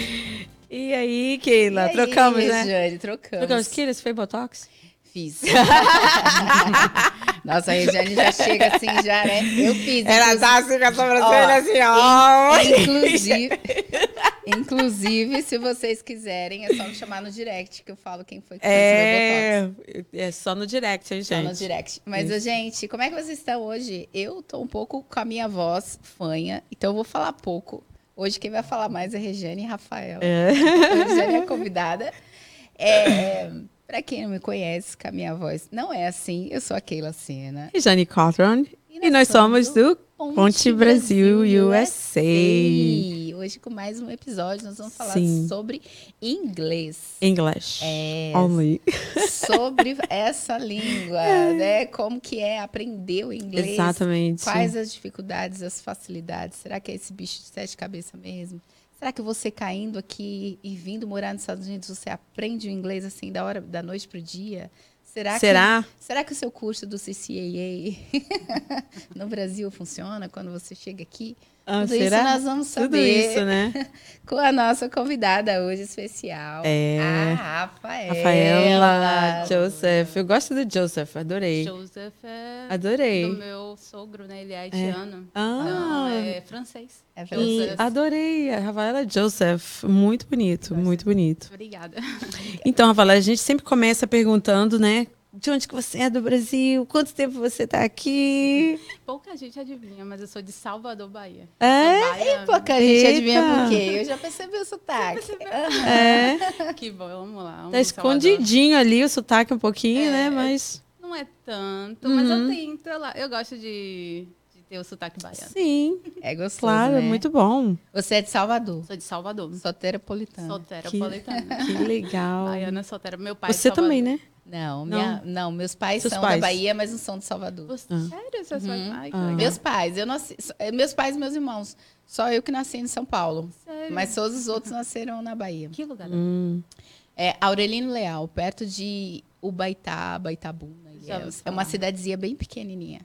E aí, Keila? E aí, trocamos, né? Regiane, trocamos. Trocamos. Keila, você fez Botox? Fiz. Nossa, a Regiane já chega assim, já, né? Eu fiz. Ela inclusive- tá assim com a sobrancelha Ó, assim, ó. Inclusive, inclusive, se vocês quiserem, é só me chamar no direct que eu falo quem foi que fez o meu botox. É, é só no direct, hein, Só gente? no direct. Mas, Isso. gente, como é que vocês estão hoje? Eu tô um pouco com a minha voz fanha, então eu vou falar pouco. Hoje quem vai falar mais é Regiane e Rafael. É. A Regiane é convidada. É, para quem não me conhece, com a minha voz não é assim, eu sou a Keila Sena. E Jane Cotron. E nós somos do Ponte Brasil USA. Hoje com mais um episódio nós vamos falar Sim. sobre inglês. English. É, Only. sobre essa língua, né? Como que é aprender o inglês? Exatamente. Quais as dificuldades, as facilidades? Será que é esse bicho de sete cabeças mesmo? Será que você caindo aqui e vindo morar nos Estados Unidos, você aprende o inglês assim da hora da noite pro dia? Será, Será? que será que o seu curso do CCAA no Brasil funciona quando você chega aqui? Ah, Tudo será? isso nós vamos Tudo saber isso, né? com a nossa convidada hoje especial, É. a Rafaela. Rafaela, Joseph. Eu gosto do Joseph, adorei. Joseph é Adorei. do meu sogro, né? Ele é haitiano. Ah. Então, é francês. É E francês. adorei. A Rafaela Joseph. Muito bonito, muito bonito. Obrigada. Então, Rafaela, a gente sempre começa perguntando, né? De onde que você é do Brasil? Quanto tempo você tá aqui? Pouca gente adivinha, mas eu sou de Salvador, Bahia. É? Baiana. Pouca gente adivinha por quê. Eu já percebi o sotaque. É. Que bom, vamos lá. Tá Salvador. escondidinho ali o sotaque um pouquinho, É. né? Mas Não é tanto, mas Uhum. eu tento. Eu, lá- eu gosto de, de ter o sotaque baiano. sim, É gostoso, claro, é né? muito bom. Você é de Salvador, Sou de Salvador. soteropolitana. Solteropolitana. Que legal. Baiana solteira. Meu pai é de Você também, Salvador. né? Não, minha- não, meus pais Seus são pais. da Bahia, mas não são de Salvador. Você, Ah. Sério? Você uhum. Ai, que Ah. Meus pais, eu nasci, eh, meus pais e meus irmãos. Só eu que nasci em São Paulo. Sério? Mas todos os outros nasceram na Bahia. Que lugar? Hum, É Aurelino Leal, perto de Ubaitaba, Itabuna. Já ouvi É uma cidadezinha bem pequenininha.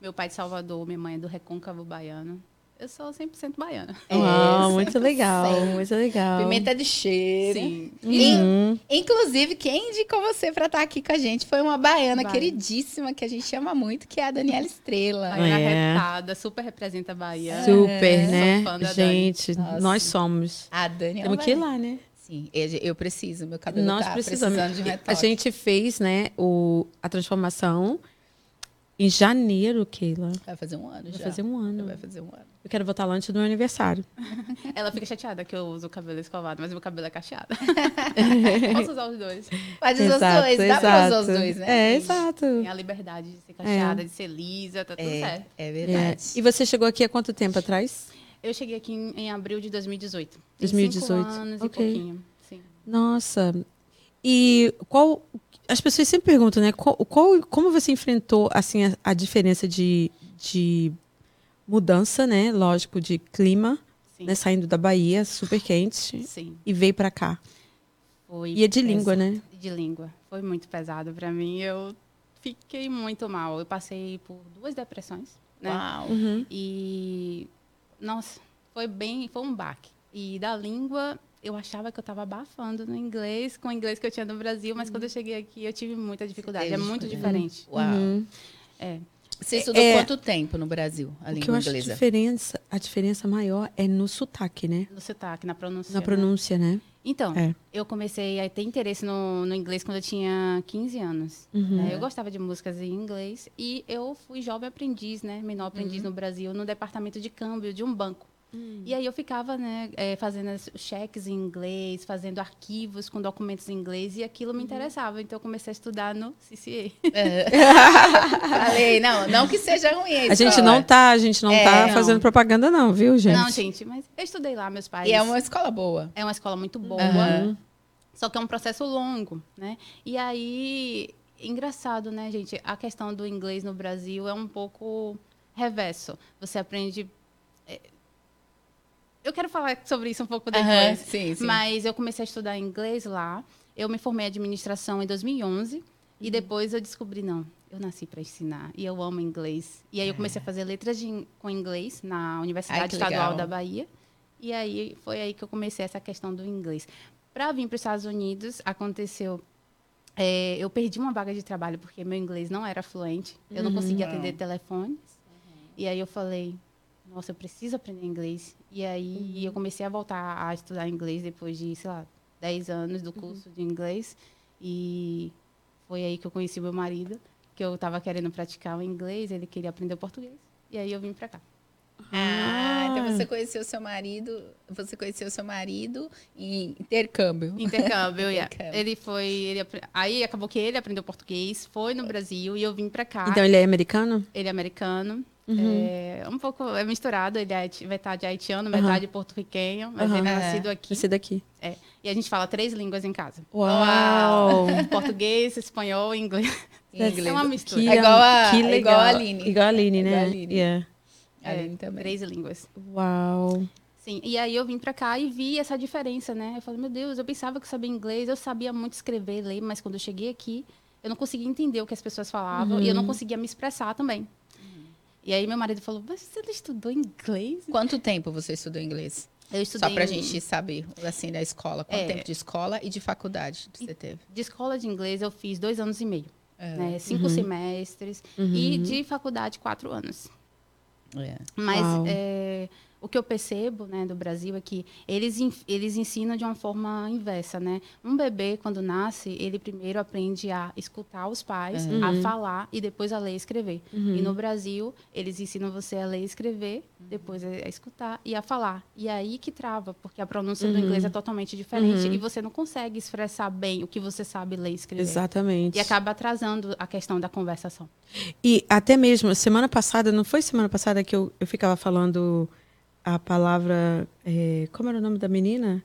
Meu pai de Salvador, minha mãe é do Recôncavo Baiano. Eu sou 100% baiana. É, Uau, muito 100%. legal, muito legal. Pimenta de cheiro. Sim. E, Uhum. Inclusive, quem indicou você para estar aqui com a gente foi uma baiana Baiana. queridíssima que a gente ama muito, que é a Daniela Estrela. Baiana É. retada, super representa a Bahia. Super, Sou né? fã da Dani. Gente, Nossa. nós somos. A Dani é Temos que ir lá, né? Sim, eu, preciso, meu cabelo Nós tá precisamos. precisando de um a retoque. gente fez, né, o, a transformação em janeiro, Keila. Vai fazer um ano Vai já. fazer um ano. Vai fazer um ano. Eu quero voltar lá antes do meu aniversário. Ela fica chateada que eu uso o cabelo escovado, mas meu cabelo é cacheado. Posso usar os dois. Pode usar os dois, dá pra usar os exato. dois, né? É, exato. Tem a liberdade de ser cacheada, de ser lisa, tá tudo É, certo. é É. verdade. E você chegou aqui há quanto tempo atrás? Eu cheguei aqui em, em abril de 2018. Tem 2018, Cinco anos ok. e pouquinho. Sim. Nossa. E qual. As pessoas sempre perguntam, né? Qual, qual- como você enfrentou assim, a, a diferença de, de mudança, né? Lógico, de clima, Sim. né? Saindo da Bahia, super quente, Sim. e veio pra cá. Foi E é de língua, né? de língua. Foi muito pesado pra mim. Eu fiquei muito mal. Eu passei por duas depressões, né? Uau. Uhum. E nossa, foi bem, foi um baque. E da língua, eu achava que eu estava abafando no inglês, com o inglês que eu tinha no Brasil, mas quando eu cheguei aqui, eu tive muita dificuldade. É muito diferente. Uau. Uhum. É. Você estudou É- quanto tempo no Brasil, a O que eu língua acho a inglesa? diferença, a diferença maior é no sotaque, né? No sotaque, na pronúncia. Na né? pronúncia, né? Então, É. eu comecei a ter interesse no, no inglês quando eu tinha 15 anos. Uhum. né? Eu gostava de músicas em inglês e eu fui jovem aprendiz, né? Menor aprendiz Uhum. no Brasil, no departamento de câmbio de um banco. Hum. E aí eu ficava, né, eh, fazendo cheques em inglês, fazendo arquivos com documentos em inglês e aquilo Uhum. me interessava. Então eu comecei a estudar no CCA. Falei, não, não que seja ruim a A gente não tá, a gente não É, tá não. fazendo propaganda, não, viu, gente? Não, gente, mas eu estudei lá, meus pais. E é uma escola boa. É uma escola muito boa. Aham. Só que é um processo longo, né? E aí, engraçado, né, gente? A questão do inglês no Brasil é um pouco reverso. Você aprende. É, Eu quero falar sobre isso um pouco depois. Aham, sim, sim. Mas eu comecei a estudar inglês lá. Eu me formei em administração em 2011. Uhum. E depois eu descobri, não, eu nasci para ensinar. E eu amo inglês. E aí eu comecei a fazer letras de com inglês na É. Ai, Universidade que Estadual legal. da Bahia. E aí foi aí que eu comecei essa questão do inglês. Para vir para os Estados Unidos, aconteceu. é, eu perdi uma vaga de trabalho porque meu inglês não era fluente. Eu não conseguia atender telefones. E aí eu falei, nossa, eu preciso aprender inglês. E aí eu comecei a voltar a estudar inglês depois de, sei lá, 10 anos do curso de inglês. E foi aí que eu conheci meu marido, que eu estava querendo praticar o inglês, ele queria aprender o português. E aí eu vim para cá. Ah, então você conheceu seu marido, você conheceu seu marido em intercâmbio. Intercâmbio, yeah. Intercâmbio. Ele foi. Ele, aí acabou que ele aprendeu português, foi no Brasil e eu vim pra cá. Então ele é americano? Ele é americano. É um pouco é misturado, ele é metade de haitiano, metade porto-riquenho, mas Aham. ele é É. nascido aqui. Esse daqui. É. E a gente fala três línguas em casa: Uau! português, espanhol e inglês. Inglês. É uma mistura. Que, É igual a- que é legal. igual a Aline. Igual a Aline, né? Igual a Aline. Yeah. Aline também. Três línguas. Uau. Sim, e aí eu vim pra cá e vi essa diferença, né? Eu falei, meu Deus, eu pensava que eu sabia inglês, eu sabia muito escrever, ler, mas quando eu cheguei aqui, eu não conseguia entender o que as pessoas falavam e eu não conseguia me expressar também. E aí meu marido falou, mas você não estudou inglês? Quanto tempo você estudou inglês? Eu estudei Só pra gente saber, assim, da escola. Quanto É. tempo de escola e de faculdade você teve? De escola de inglês eu fiz dois anos e meio, É. né? Cinco semestres. E de faculdade, quatro anos. É. Mas Uau. é, o que eu percebo né, do Brasil é que eles, eles ensinam de uma forma inversa, né? Um bebê, quando nasce, ele primeiro aprende a escutar os pais, a falar e depois a ler e escrever. E no Brasil, eles ensinam você a ler e escrever, depois a a escutar e a falar. E é aí que trava, porque a pronúncia do inglês é totalmente diferente e você não consegue expressar bem o que você sabe ler e escrever. Exatamente. E acaba atrasando a questão da conversação. E até mesmo, semana passada, não foi semana passada que eu, eu ficava falando a palavra. é, como era o nome da menina?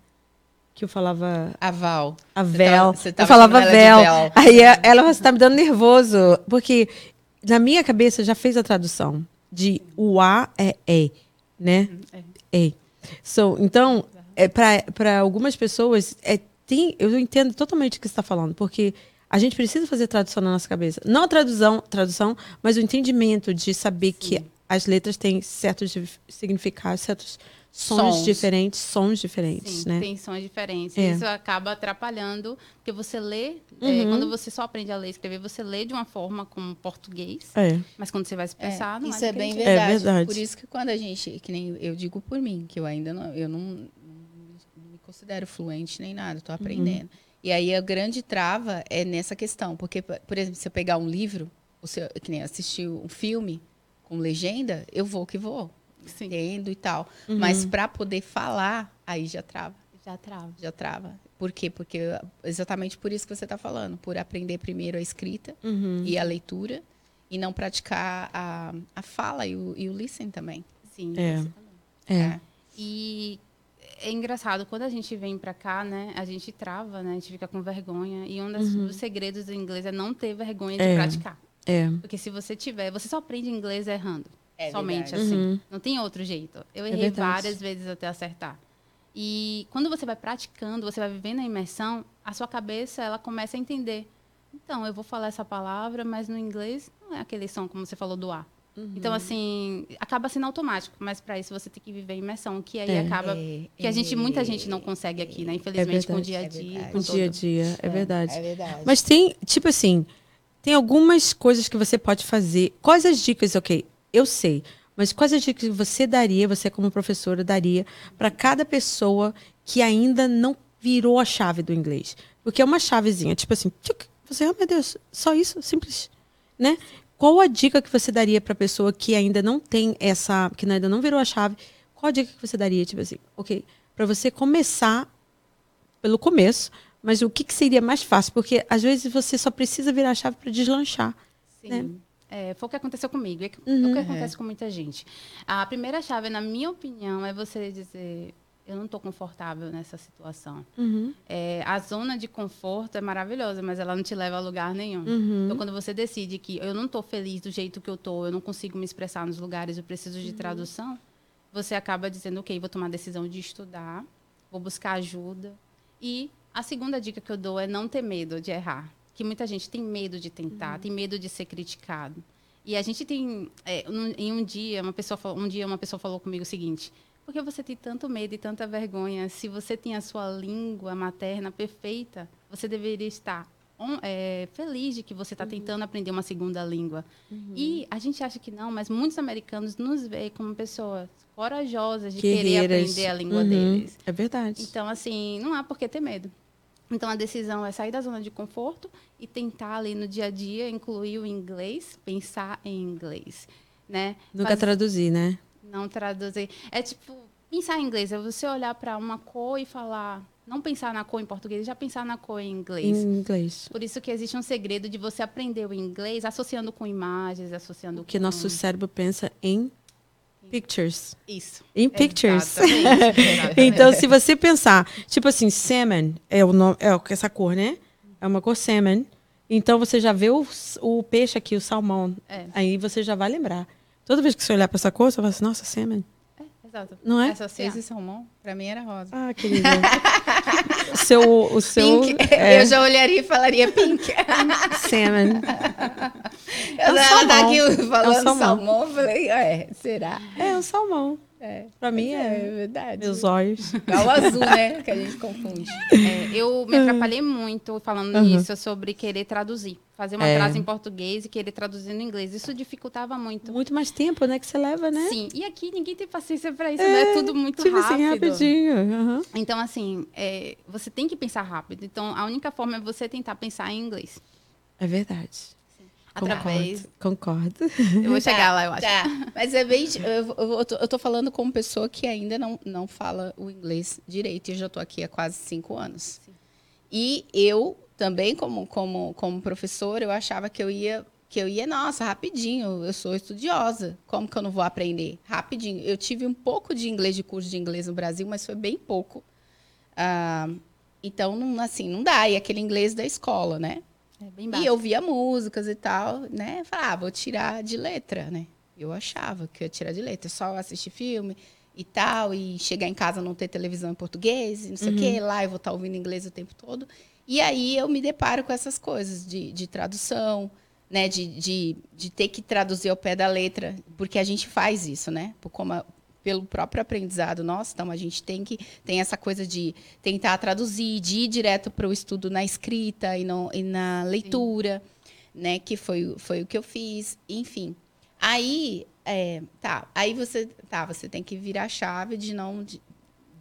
Que eu falava. A Val. A Você Vel. tava- você eu tava falava chamando Vel. Vel. Aí a- ela você tá me dando nervoso. Porque na minha cabeça já fez a tradução de o A é E, né? É. So, então, é, para algumas pessoas, é, tem, eu entendo totalmente o que você está falando, porque a gente precisa fazer tradução na nossa cabeça. Não a tradução, tradução mas o entendimento de saber que as letras têm certos significados, certos sons, Sons. diferentes, sons diferentes, Sim, né? tem sons diferentes. É. Isso acaba atrapalhando, porque você lê, é, quando você só aprende a ler e escrever, você lê de uma forma como português, É. mas quando você vai expressar, não isso é é bem verdade. É verdade. Por isso que quando a gente, que nem eu digo por mim, que eu ainda não, eu não, não me considero fluente nem nada, estou aprendendo. E aí a grande trava é nessa questão, porque por exemplo, se eu pegar um livro, ou se eu, que nem assistir um filme com legenda, eu vou que vou, Sim. entendo e tal. Mas para poder falar, aí já trava. Já trava. já trava. Por quê? Porque exatamente por isso que você está falando, por aprender primeiro a escrita Uhum. e a leitura e não praticar a, a fala e o, e o listen também. Sim. É. também. É. E é engraçado, quando a gente vem pra cá, né, a gente trava, né, a gente fica com vergonha. E um das- dos segredos do inglês é não ter vergonha de É. praticar. É. Porque se você tiver, você só aprende inglês errando. É somente verdade. assim. Uhum. Não tem outro jeito. Eu É errei verdade. várias vezes até acertar. E quando você vai praticando, você vai vivendo a imersão, a sua cabeça ela começa a entender. Então, eu vou falar essa palavra, mas no inglês não é aquele som como você falou do A. Uhum. Então, assim, acaba sendo automático, mas para isso você tem que viver a imersão, que aí É. acaba É, que a gente muita gente não é, consegue aqui, né? Infelizmente com o dia a verdade. É dia, verdade. com O dia a dia, é verdade. É verdade. Mas tem, tipo assim, tem algumas coisas que você pode fazer. Quais as dicas, ok, eu sei, mas quais as dicas que você daria, você como professora daria, para cada pessoa que ainda não virou a chave do inglês? Porque é uma chavezinha, tipo assim, tchuc, você, oh meu Deus, só isso, simples, né? Qual a dica que você daria para pessoa que ainda não tem essa, que ainda não virou a chave? Qual a dica que você daria, tipo assim, ok, para você começar pelo começo, mas o que, que seria mais fácil? Porque às vezes você só precisa virar a chave para deslanchar. Sim. né? É, foi o que aconteceu comigo. É que- Uhum. o que acontece com muita gente. A primeira chave, na minha opinião, é você dizer: eu não estou confortável nessa situação. Uhum. É, a zona de conforto é maravilhosa, mas ela não te leva a lugar nenhum. Uhum. Então, quando você decide que eu não estou feliz do jeito que eu estou, eu não consigo me expressar nos lugares, eu preciso de tradução, você acaba dizendo, ok, vou tomar a decisão de estudar, vou buscar ajuda. E a segunda dica que eu dou é não ter medo de errar. Que muita gente tem medo de tentar, tem medo de ser criticado. E a gente tem, é, num- em um dia, uma pessoa, falou- um dia uma pessoa falou comigo o seguinte: Porque você tem tanto medo e tanta vergonha. Se você tem a sua língua materna perfeita, você deveria estar é, feliz de que você está tentando aprender uma segunda língua. E a gente acha que não, mas muitos americanos nos veem como pessoas corajosas de querer Guerreiras. aprender a língua Uhum, deles. É verdade. Então, assim, não há por que ter medo. Então, a decisão é sair da zona de conforto e tentar ali no dia a dia incluir o inglês, pensar em inglês, né? Nunca Faz- traduzir, né? Não traduzir. É tipo, pensar em inglês. É você olhar para uma cor e falar... Não pensar na cor em português, já pensar na cor em inglês. Em inglês. Por isso que existe um segredo de você aprender o inglês associando com imagens, associando Porque com... nosso cérebro pensa em pictures. Isso. Em pictures. Exatamente, exatamente. Então, se você pensar, tipo assim, salmon é, o nome, é essa cor, né? É uma cor salmon. Então, você já vê o, o peixe aqui, o salmão. É. Aí você já vai lembrar. Toda vez que você olhar para essa cor, você vai assim, nossa, salmon. É, exato. Não é? Associar. Esse salmão, pra mim, era rosa. Ah, querida. o seu, o seu Pink. é Eu já olharia e falaria pink. salmon. Ela, um ela tá salmão. aqui É um falando salmão. salmão. eu falei, é, será? É um salmão. É. Pra mim é, é. verdade. Meus olhos. É o azul, né? Que a gente confunde. É, eu me atrapalhei muito falando Uhum. nisso sobre querer traduzir. Fazer uma É. frase em português e querer traduzir no inglês. Isso dificultava muito. Muito mais tempo, né? Que você leva, né? Sim, e aqui ninguém tem paciência pra isso, né? É tudo muito tipo rápido. assim, rapidinho. aham. Então, assim, é, você tem que pensar rápido. Então, a única forma é você tentar pensar em inglês. É verdade. Através. Concordo. Eu vou chegar lá, eu acho. Tá, mas é bem. Eu, eu, eu tô, eu tô falando como pessoa que ainda não, não fala o inglês direito. E eu já tô aqui há quase cinco anos. E eu também, como, como, como professora, eu achava que eu ia. Que eu ia, nossa, rapidinho, eu sou estudiosa. Como que eu não vou aprender? Rapidinho. Eu tive um pouco de inglês, de curso de inglês no Brasil, mas foi bem pouco. Ah, então, não, assim, não dá. E aquele inglês da escola, né? É E básico. eu via músicas e tal, né? Falava, ah, vou tirar de letra, né? Eu achava que eu ia tirar de letra, só assistir filme e tal, e chegar em casa não ter televisão em português, e não sei o quê, lá eu vou estar ouvindo inglês o tempo todo. E aí eu me deparo com essas coisas de, de tradução, né? De, de, de ter que traduzir ao pé da letra, porque a gente faz isso, né? Por como a- pelo próprio aprendizado nosso, então a gente tem que tem essa coisa de tentar traduzir, de ir direto para o estudo na escrita e, no, e na leitura, né? Que foi, foi o que eu fiz, enfim. Aí, é, tá, aí você, tá, você tem que virar a chave de não de,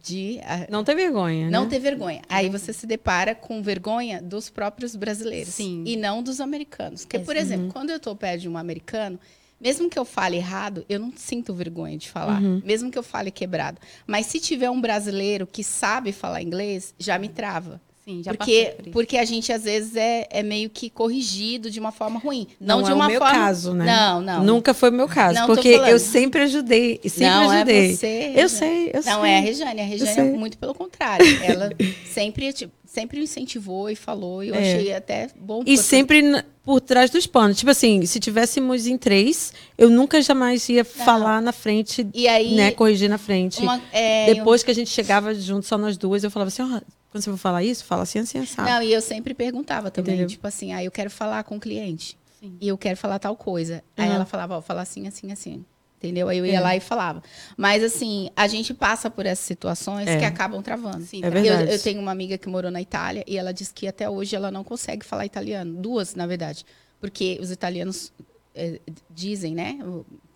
de, Não ter vergonha, não né? ter vergonha. Aí você se depara com vergonha dos próprios brasileiros Sim. e não dos americanos. Porque, por exemplo, quando eu estou perto de um americano, mesmo que eu fale errado, eu não sinto vergonha de falar, mesmo que eu fale quebrado. Mas se tiver um brasileiro que sabe falar inglês, já me trava. Sim, já Porque, por porque a gente, às vezes, é, é meio que corrigido de uma forma ruim. Não, Não, de é uma o meu forma. caso, né? Não, não. Nunca foi o meu caso. Não, porque eu sempre ajudei. e Sempre não ajudei. é você. Eu sei, eu sei. Não é a Rejane. A Rejane é muito pelo contrário. Ela sempre, tipo, sempre incentivou e falou. E eu É. achei até bom. E porque- sempre por trás dos panos. Tipo assim, se tivéssemos em três, eu nunca jamais ia falar na frente, E aí, né? Corrigir na frente. uma, é, Depois que a gente chegava junto, só nós duas, eu falava assim, ó, quando você for falar isso, fala assim, assim, sabe? Não, e eu sempre perguntava também, Entendeu? tipo assim, ah, eu quero falar com o cliente. Sim. E eu quero falar tal coisa. Aí Uhum. ela falava, ó, fala assim, assim, assim. Entendeu? Aí eu ia É. lá e falava. Mas assim, a gente passa por essas situações É. que acabam travando. Sim, É tá. Eu, verdade. eu tenho uma amiga que morou na Itália e ela disse que até hoje ela não consegue falar italiano. Duas, na verdade. Porque os italianos eh, dizem, né?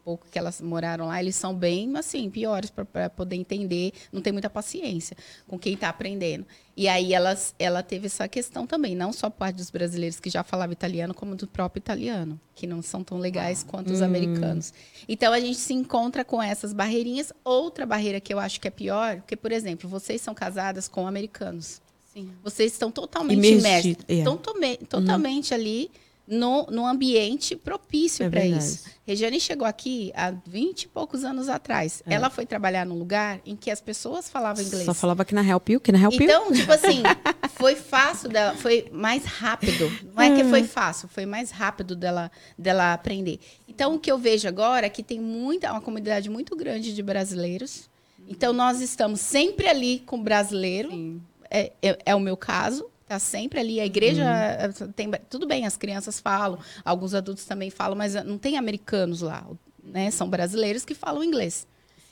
Pouco que elas moraram lá, eles são bem, assim, piores para poder entender. Não tem muita paciência com quem está aprendendo. E aí elas, ela teve essa questão também, não só por parte dos brasileiros que já falavam italiano, como do próprio italiano, que não são tão legais quanto os americanos. Então a gente se encontra com essas barreirinhas. Outra barreira que eu acho que é pior, porque, por exemplo, vocês são casadas com americanos. Sim. Vocês estão totalmente imersos. é. Estão totalmente ali no, no ambiente propício É para isso. Regiane chegou aqui há 20 e poucos anos atrás. Ela foi trabalhar num lugar em que as pessoas falavam inglês. É. Só falava que na Help You, que na Help You. Então, tipo assim, foi fácil dela, foi mais rápido. Não é que foi fácil, foi mais rápido dela, dela aprender. Então, o que eu vejo agora é que tem muita, uma comunidade muito grande de brasileiros. Então, nós estamos sempre ali com o brasileiro. É, é, é o meu caso. Tá sempre ali. A igreja eh, tem. Tudo bem, as crianças falam, alguns adultos também falam, mas não tem americanos lá. Né? São brasileiros que falam inglês.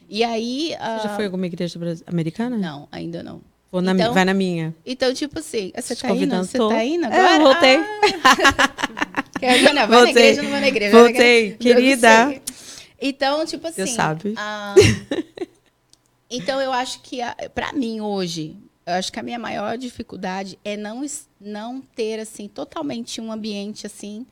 E aí. Você ah, já foi a alguma igreja americana? Não, ainda não. Vou na, Então- vai na minha. Então, tipo assim, você Te tá indo? Você tá indo É, agora? eu voltei. Ah, vai na Voltei. igreja, não vai na igreja. na Voltei, igreja. Não querida. Então, tipo assim. Deus sabe. ah, então, eu acho que, a- pra mim, hoje, eu acho que a minha maior dificuldade é não, não ter, assim, totalmente um ambiente, assim,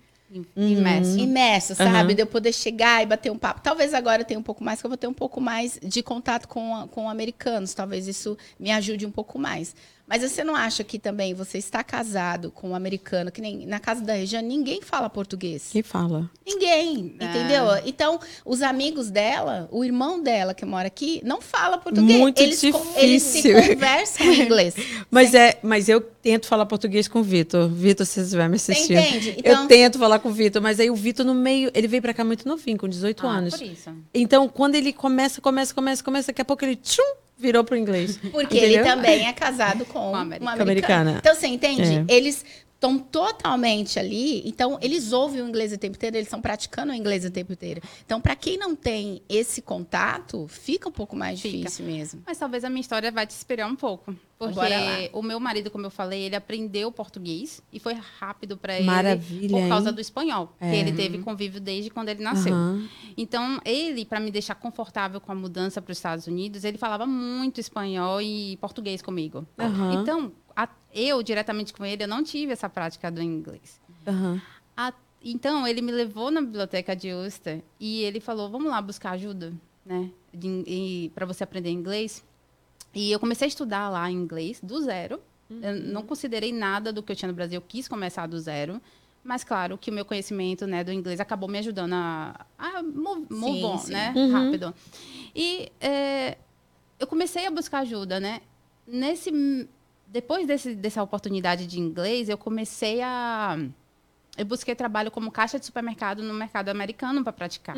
Imerso. imerso, sabe? Aham. De eu poder chegar e bater um papo. Talvez agora eu tenha um pouco mais, que eu vou ter um pouco mais de contato com, com americanos. Talvez isso me ajude um pouco mais. Mas você não acha que também você está casado com um americano, que nem na casa da Regiane, ninguém fala português. Quem fala? Ninguém, Ah. entendeu? Então, os amigos dela, o irmão dela que mora aqui, não fala português. Muito eles, co- eles se difícil. conversam em inglês. Mas, é, mas eu tento falar português com o Vitor. Vitor, se você estiver me Você assistindo. entende? Então, Eu tento falar com o Vitor, mas aí o Vitor no meio, ele veio pra cá muito novinho, com 18 Ah, anos. por isso. Então, quando ele começa, começa, começa, começa, daqui a pouco ele tchum, virou pro inglês. Porque Entendeu? ele também é casado com uma americana. americana. americana. Então, você entende? É. Eles estão totalmente ali, então eles ouvem o inglês o tempo inteiro, eles estão praticando o inglês o tempo inteiro. Então, para quem não tem esse contato, fica um pouco mais Fica. difícil mesmo. Mas talvez a minha história vai te esperar um pouco. Porque o meu marido, como eu falei, ele aprendeu português e foi rápido para ele Maravilha, por causa hein? do espanhol. É. Que ele teve convívio desde quando ele nasceu. Aham. Então, ele, para me deixar confortável com a mudança para os Estados Unidos, ele falava muito espanhol e português comigo. Aham. Então, eu, diretamente com ele, eu não tive essa prática do inglês. Aham. A- então, ele me levou na biblioteca de Ulster e ele falou: vamos lá buscar ajuda, né? Para você aprender inglês. E eu comecei a estudar lá inglês do zero. Eu não considerei nada do que eu tinha no Brasil, eu quis começar do zero. Mas, claro, que o meu conhecimento né, do inglês acabou me ajudando a, a move, move Sim, on, sim. né? Uhum. Rápido. E é, eu comecei a buscar ajuda, né? Nesse, depois desse, dessa oportunidade de inglês, eu comecei a... Eu busquei trabalho como caixa de supermercado no mercado americano para praticar.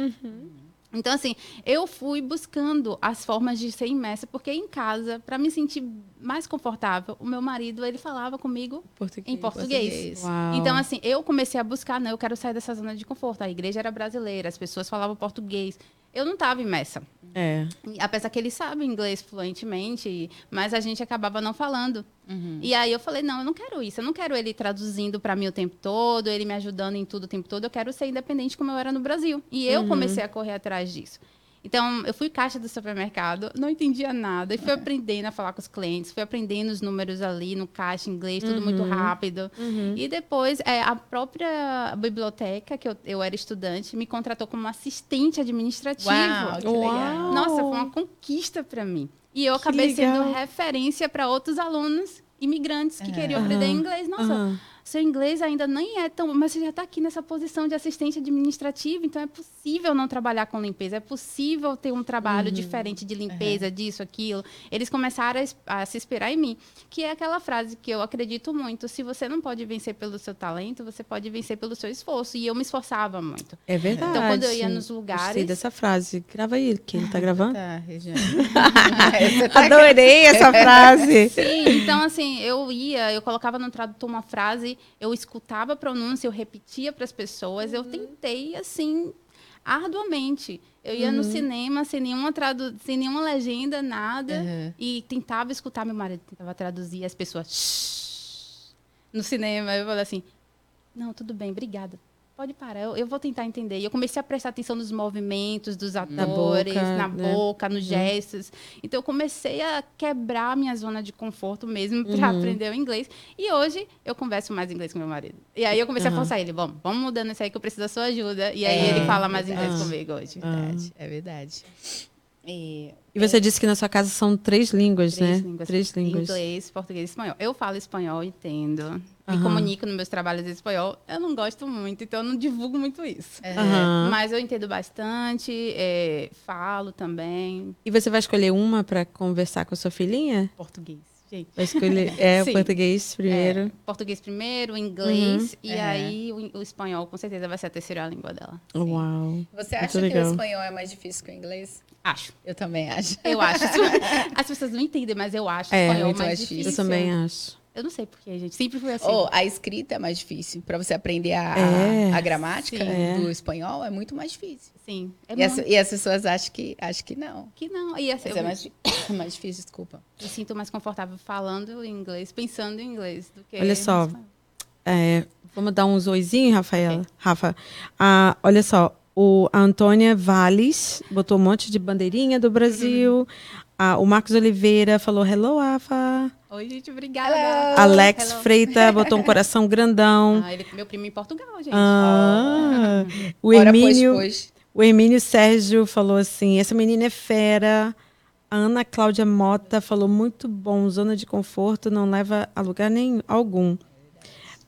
Então, assim, eu fui buscando as formas de ser imersa, porque em casa, para me sentir mais confortável, o meu marido, ele falava comigo Português. em português. Uau. Então, assim, eu comecei a buscar, não, eu quero sair dessa zona de conforto. A igreja era brasileira, as pessoas falavam português. Eu não estava imersa. É. Apesar que eles sabem inglês fluentemente, mas a gente acabava não falando. E aí eu falei, não, eu não quero isso. Eu não quero ele traduzindo para mim o tempo todo, ele me ajudando em tudo o tempo todo. Eu quero ser independente como eu era no Brasil. E eu comecei a correr atrás disso. Então, eu fui caixa do supermercado, não entendia nada, e fui aprendendo a falar com os clientes, fui aprendendo os números ali no caixa, inglês, tudo muito rápido. E depois, é, a própria biblioteca, que eu, eu era estudante, me contratou como assistente administrativo. Uau, que legal. Uau. Nossa, foi uma conquista para mim. E eu Que acabei sendo legal. referência para outros alunos imigrantes que queriam aprender inglês. Nossa. Seu inglês ainda nem é tão. Mas você já está aqui nessa posição de assistente administrativo, então é possível não trabalhar com limpeza, é possível ter um trabalho Uhum. diferente de limpeza, disso, aquilo. Eles começaram a, a se inspirar em mim, que é aquela frase que eu acredito muito: se você não pode vencer pelo seu talento, você pode vencer pelo seu esforço. E eu me esforçava muito. É verdade. Então, quando eu ia nos Gostei lugares. dessa frase. Grava aí, que ele tá gravando. Tá, Regiane. Você tá Adorei essa frase. Sim, então assim, eu ia, eu colocava no tradutor uma frase, eu escutava a pronúncia, eu repetia para as pessoas, eu tentei assim arduamente. Eu ia no cinema sem nenhuma tradu sem nenhuma legenda, nada, Uhum. e tentava escutar meu marido tentava traduzir as pessoas no cinema, eu falei assim: "Não, tudo bem, obrigada. Pode parar, eu, eu vou tentar entender. E eu comecei a prestar atenção nos movimentos dos atores, boca, na né? boca, nos gestos. Então eu comecei a quebrar a minha zona de conforto mesmo para aprender o inglês. E hoje eu converso mais inglês com meu marido. E aí eu comecei a Aham. forçar ele, vamos, vamos mudando isso aí que eu preciso da sua ajuda. E aí É, ele fala mais inglês comigo hoje. É verdade, é verdade. E, E você disse que na sua casa são três línguas, Três né? línguas. Três línguas. Inglês, português e espanhol. Eu falo espanhol, entendo. Me comunico nos meus trabalhos em espanhol. Eu não gosto muito, então eu não divulgo muito isso. Aham. Mas eu entendo bastante, é, falo também. E você vai escolher uma para conversar com a sua filhinha? Português, gente. Vai escolher é, o Sim. português primeiro. É, português primeiro, inglês, e É. aí o, o espanhol com certeza vai ser a terceira língua dela. Uau. Você acha que o legal. espanhol é mais difícil que o inglês? Acho. Eu também acho. Eu acho. As pessoas não entendem, mas eu acho o É, espanhol muito mais mais difícil. difícil. Eu também acho. Eu não sei porquê, gente. Sempre foi assim. Oh, a escrita é mais difícil. Para você aprender a, É. a, a gramática Sim. do espanhol é muito mais difícil. Sim. É E as, e as pessoas acham que, acham que não. que não. E assim, Mas eu, é mais, mais difícil, desculpa. me sinto mais confortável falando inglês, pensando em inglês do que. Olha só. É, vamos dar uns oizinhos, Rafaela? Rafa. Ah, olha só, o, a Antônia Valles botou um monte de bandeirinha do Brasil. Ah, o Marcos Oliveira falou hello, Rafa. Oi, gente, obrigada. Hello. Alex Hello. Freita botou um coração grandão. Ah, ele é meu primo em Portugal, gente. Ah, o Bora, pois, Hermínio, pois. o Hermínio Sérgio falou assim: essa menina é fera. A Ana Cláudia Mota falou muito bom, zona de conforto não leva a lugar nenhum algum.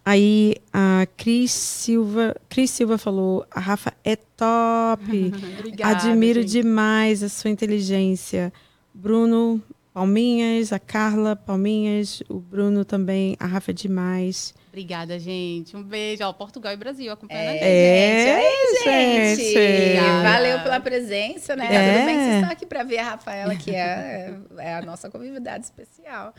Aí a Cris Silva, Cris Silva falou: a Rafa é top. Obrigada, Admiro gente. demais a sua inteligência. Bruno Palminhas, a Carla Palminhas, o Bruno também, a Rafa é demais. Obrigada, gente. Um beijo. Ó, Portugal e Brasil acompanhando a gente. É, gente, aí, gente. Valeu pela presença, né? É. Tudo bem que vocês estão aqui para ver a Rafaela, que é, é a nossa convidada especial.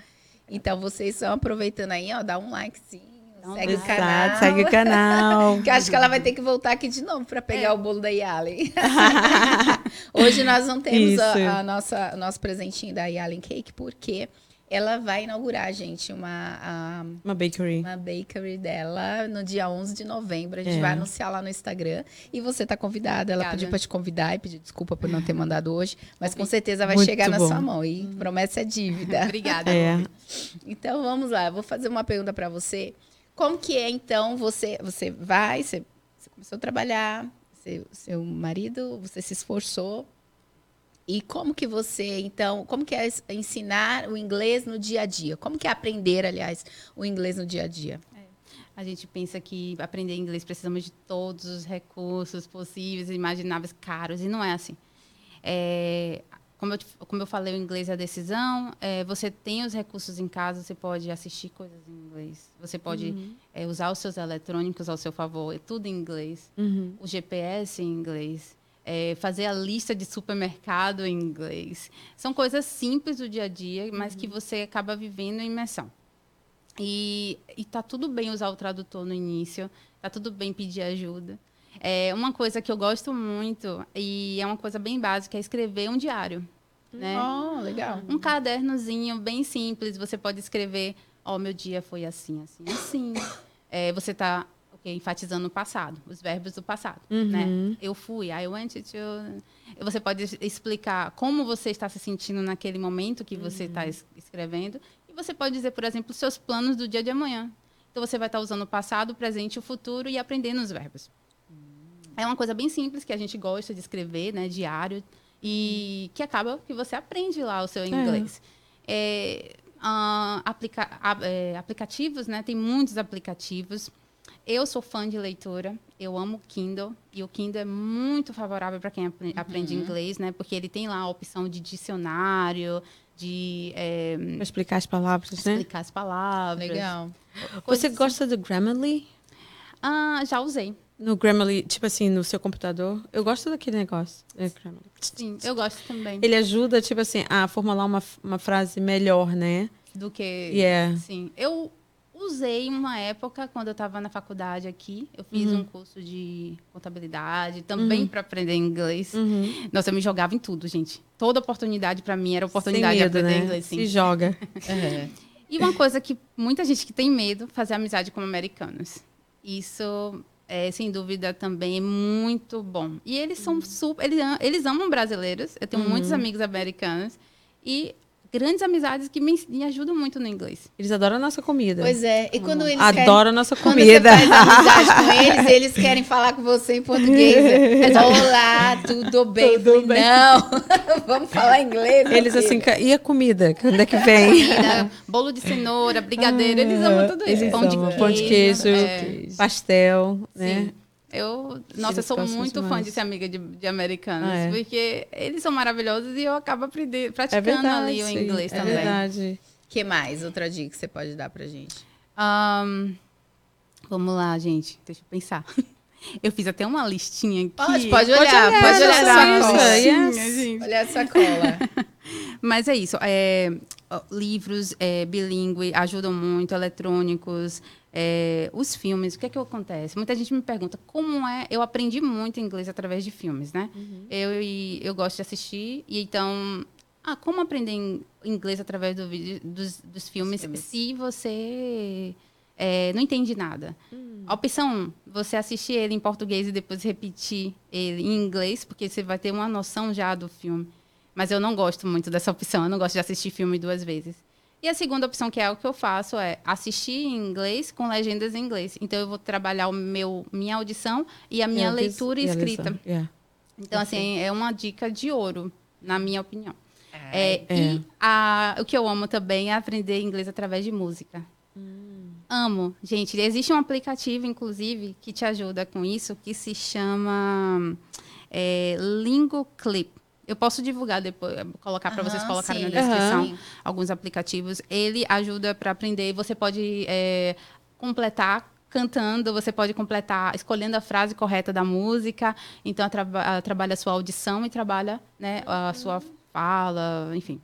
Então, vocês estão aproveitando aí, ó, dá um likezinho, Segue o canal. Segue o canal. Que eu acho que ela vai ter que voltar aqui de novo para pegar É. o bolo da Yalen. Hoje nós não temos a, a nossa, o nosso presentinho da Yalen Cake, porque ela vai inaugurar, gente, uma, a- Uma bakery. uma bakery dela no dia 11 de novembro. A gente É. vai anunciar lá no Instagram. E você tá convidada. Ela Obrigada. pediu para te convidar e pedir desculpa por não ter mandado hoje. Mas com certeza vai Muito chegar na bom. sua mão. E promessa é dívida. Obrigada. É. Então vamos lá, eu vou fazer uma pergunta para você. Como que é então você você vai, você, você começou a trabalhar, seu, seu marido, você se esforçou. E como que você, então, como que é ensinar o inglês no dia a dia? Como que é aprender, aliás, o inglês no dia a dia? A gente pensa que aprender inglês precisamos de todos os recursos possíveis imagináveis caros, e não é assim. É, como, eu, como eu falei, o inglês é a decisão. é, você tem os recursos em casa, você pode assistir coisas em inglês. Você pode é, usar os seus eletrônicos ao seu favor, é tudo em inglês. Uhum. O GPS em inglês. é, fazer a lista de supermercado em inglês. São coisas simples do dia a dia, mas que você acaba vivendo em imersão. E, e tá tudo bem usar o tradutor no início, tá tudo bem pedir ajuda. É uma coisa que eu gosto muito e é uma coisa bem básica é escrever um diário, né? Oh, legal. Um cadernozinho bem simples, você pode escrever, ó, meu dia foi assim, assim, assim. É, você está enfatizando o passado, os verbos do passado, né? Eu fui, I went to... Você pode explicar como você está se sentindo naquele momento que você está es- escrevendo. E você pode dizer, por exemplo, os seus planos do dia de amanhã. Então, você vai estar usando o passado, o presente e o futuro e aprendendo os verbos. É uma coisa bem simples que a gente gosta de escrever, né? Diário. E que acaba que você aprende lá o seu inglês. É, ah, aplica- a- é, aplicativos, né? Tem muitos aplicativos. Eu sou fã de leitura, eu amo Kindle e o Kindle é muito favorável para quem apre- aprende inglês, né? Porque ele tem lá a opção de dicionário, de é, explicar as palavras, né? explicar as palavras. Legal. Você gosta do Grammarly? Ah, já usei. No Grammarly, tipo assim, no seu computador? Eu gosto daquele negócio. É, Grammarly. Sim, eu gosto também. Ele ajuda, tipo assim, a formular uma, uma frase melhor, né? Do que Yeah. Sim. Eu usei uma época, quando eu estava na faculdade aqui, eu fiz Uhum. um curso de contabilidade, também para aprender inglês. Uhum. Nossa, eu me jogava em tudo, gente. Toda oportunidade para mim era oportunidade medo, de aprender né? inglês. Sim. Se joga. E uma coisa que muita gente que tem medo, fazer amizade com americanos. Isso, é, sem dúvida, também é muito bom. E eles são super... Eles, eles amam brasileiros. Eu tenho muitos amigos americanos. E grandes amizades que me, me ajudam muito no inglês. Eles adoram a nossa comida. Pois é. E quando eles querem... Adoram a nossa Quando comida. você faz amizade com eles, eles querem falar com você em português. Olá, tudo bem? Tudo falei, Não, vamos falar inglês. Eles assim, e a comida? Quando é que vem? Comida, bolo de cenoura, brigadeiro, eles amam tudo isso. Eles Pão de amam. queijo. Pão de queijo, é. pastel, né? Eu, nossa, eu sou muito fã de ser amiga de, de americanos, Ah, é. porque eles são maravilhosos e eu acabo aprendendo, É praticando verdade. ali o inglês é também. verdade. que mais? Outra dica que você pode dar pra gente? Ahn, vamos lá, gente. Deixa eu pensar. Eu fiz até uma listinha aqui. Pode, pode olhar, pode olhar nossa essa lista, cola. yes. gente. Olha essa cola. Mas é isso. É, livros é, bilíngue ajudam muito, eletrônicos, é, os filmes. O que é que acontece? Muita gente me pergunta como é. Eu aprendi muito inglês através de filmes, né? Eu, e- eu gosto de assistir, e então. Ah, como aprender in- inglês através do vídeo, dos, dos filmes, filmes. se você é, não entende nada? A opção 1, você assistir ele em português e depois repetir ele em inglês, porque você vai ter uma noção já do filme. Mas eu não gosto muito dessa opção, eu não gosto de assistir filme duas vezes. E a segunda opção, que é o que eu faço, é assistir em inglês com legendas em inglês. Então eu vou trabalhar o meu, minha audição e a minha É, leitura e escrita. Yeah. Então, assim, é uma dica de ouro, na minha opinião. É, É. E a- o que eu amo também é aprender inglês através de música. Amo. Gente, existe um aplicativo, inclusive, que te ajuda com isso, que se chama é, Lingo Clip. Eu posso divulgar depois, colocar para vocês colocarem na sim. descrição Aham. alguns aplicativos. Ele ajuda para aprender. Você pode é, completar cantando, você pode completar escolhendo a frase correta da música. Então, traba- trabalha a sua audição e trabalha né, a sua fala, enfim.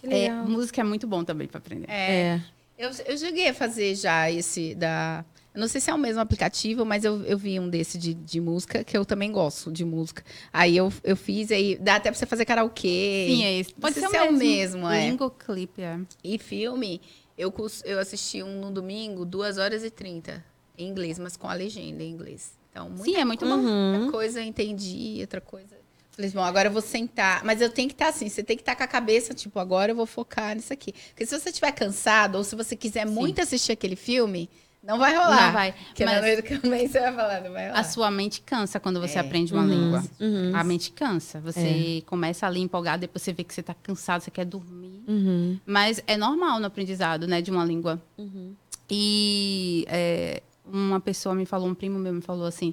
Que É, música é muito bom também para aprender. É. Eu, eu cheguei a fazer já esse da. Eu não sei se é o mesmo aplicativo, mas eu, eu vi um desse de, de música, que eu também gosto de música. Aí eu, eu fiz, aí dá até pra você fazer karaokê. Sim, é isso. Pode ser ser o mesmo, é. Lingo Clip, é. E filme, eu, eu assisti um no domingo, 2 horas e 30, em inglês, mas com a legenda em inglês. Então, muita Sim, é muito bom. Uhum. Outra coisa eu entendi, outra coisa. Falei, bom, agora eu vou sentar. Mas eu tenho que estar assim, você tem que estar com a cabeça, tipo, agora eu vou focar nisso aqui. Porque se você estiver cansado, ou se você quiser muito assistir aquele filme, não vai rolar. Não vai. Porque Mas- no meio do caminho você vai falar, não vai rolar. A sua mente cansa quando você É. aprende uma Uhum, língua. uhum. A mente cansa. Você começa ali empolgado, depois você vê que você está cansado, você quer dormir. Uhum. Mas é normal no aprendizado, né, de uma língua. Uhum. E é, uma pessoa me falou, um primo meu me falou assim: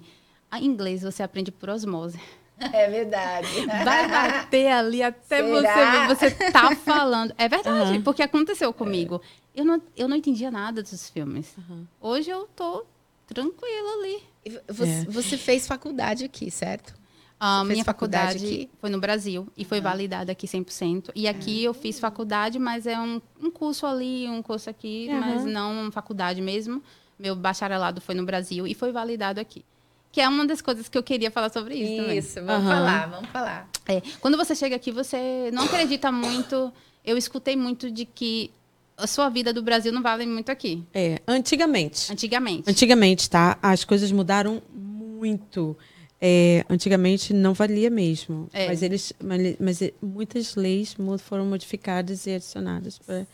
a inglês você aprende por osmose. É verdade. Vai bater ali até Será? você ver, você tá falando. É verdade, porque aconteceu comigo. Eu não, eu não entendia nada dos filmes. Hoje eu tô tranquila ali. Você, É. você fez faculdade aqui, certo? A Você fez minha faculdade faculdade, aqui? foi no Brasil e foi validada aqui 100%. E aqui eu fiz faculdade, mas é um, um curso ali, um curso aqui, Aham. mas não faculdade mesmo. Meu bacharelado foi no Brasil e foi validado aqui. Que é uma das coisas que eu queria falar sobre isso, também. Isso, vamos falar, vamos falar. É, quando você chega aqui, você não acredita muito. Eu escutei muito de que a sua vida do Brasil não vale muito aqui. É, antigamente. Antigamente. Antigamente, tá? As coisas mudaram muito. É, antigamente não valia mesmo. É. Mas eles, mas, mas e- muitas leis foram modificadas e adicionadas para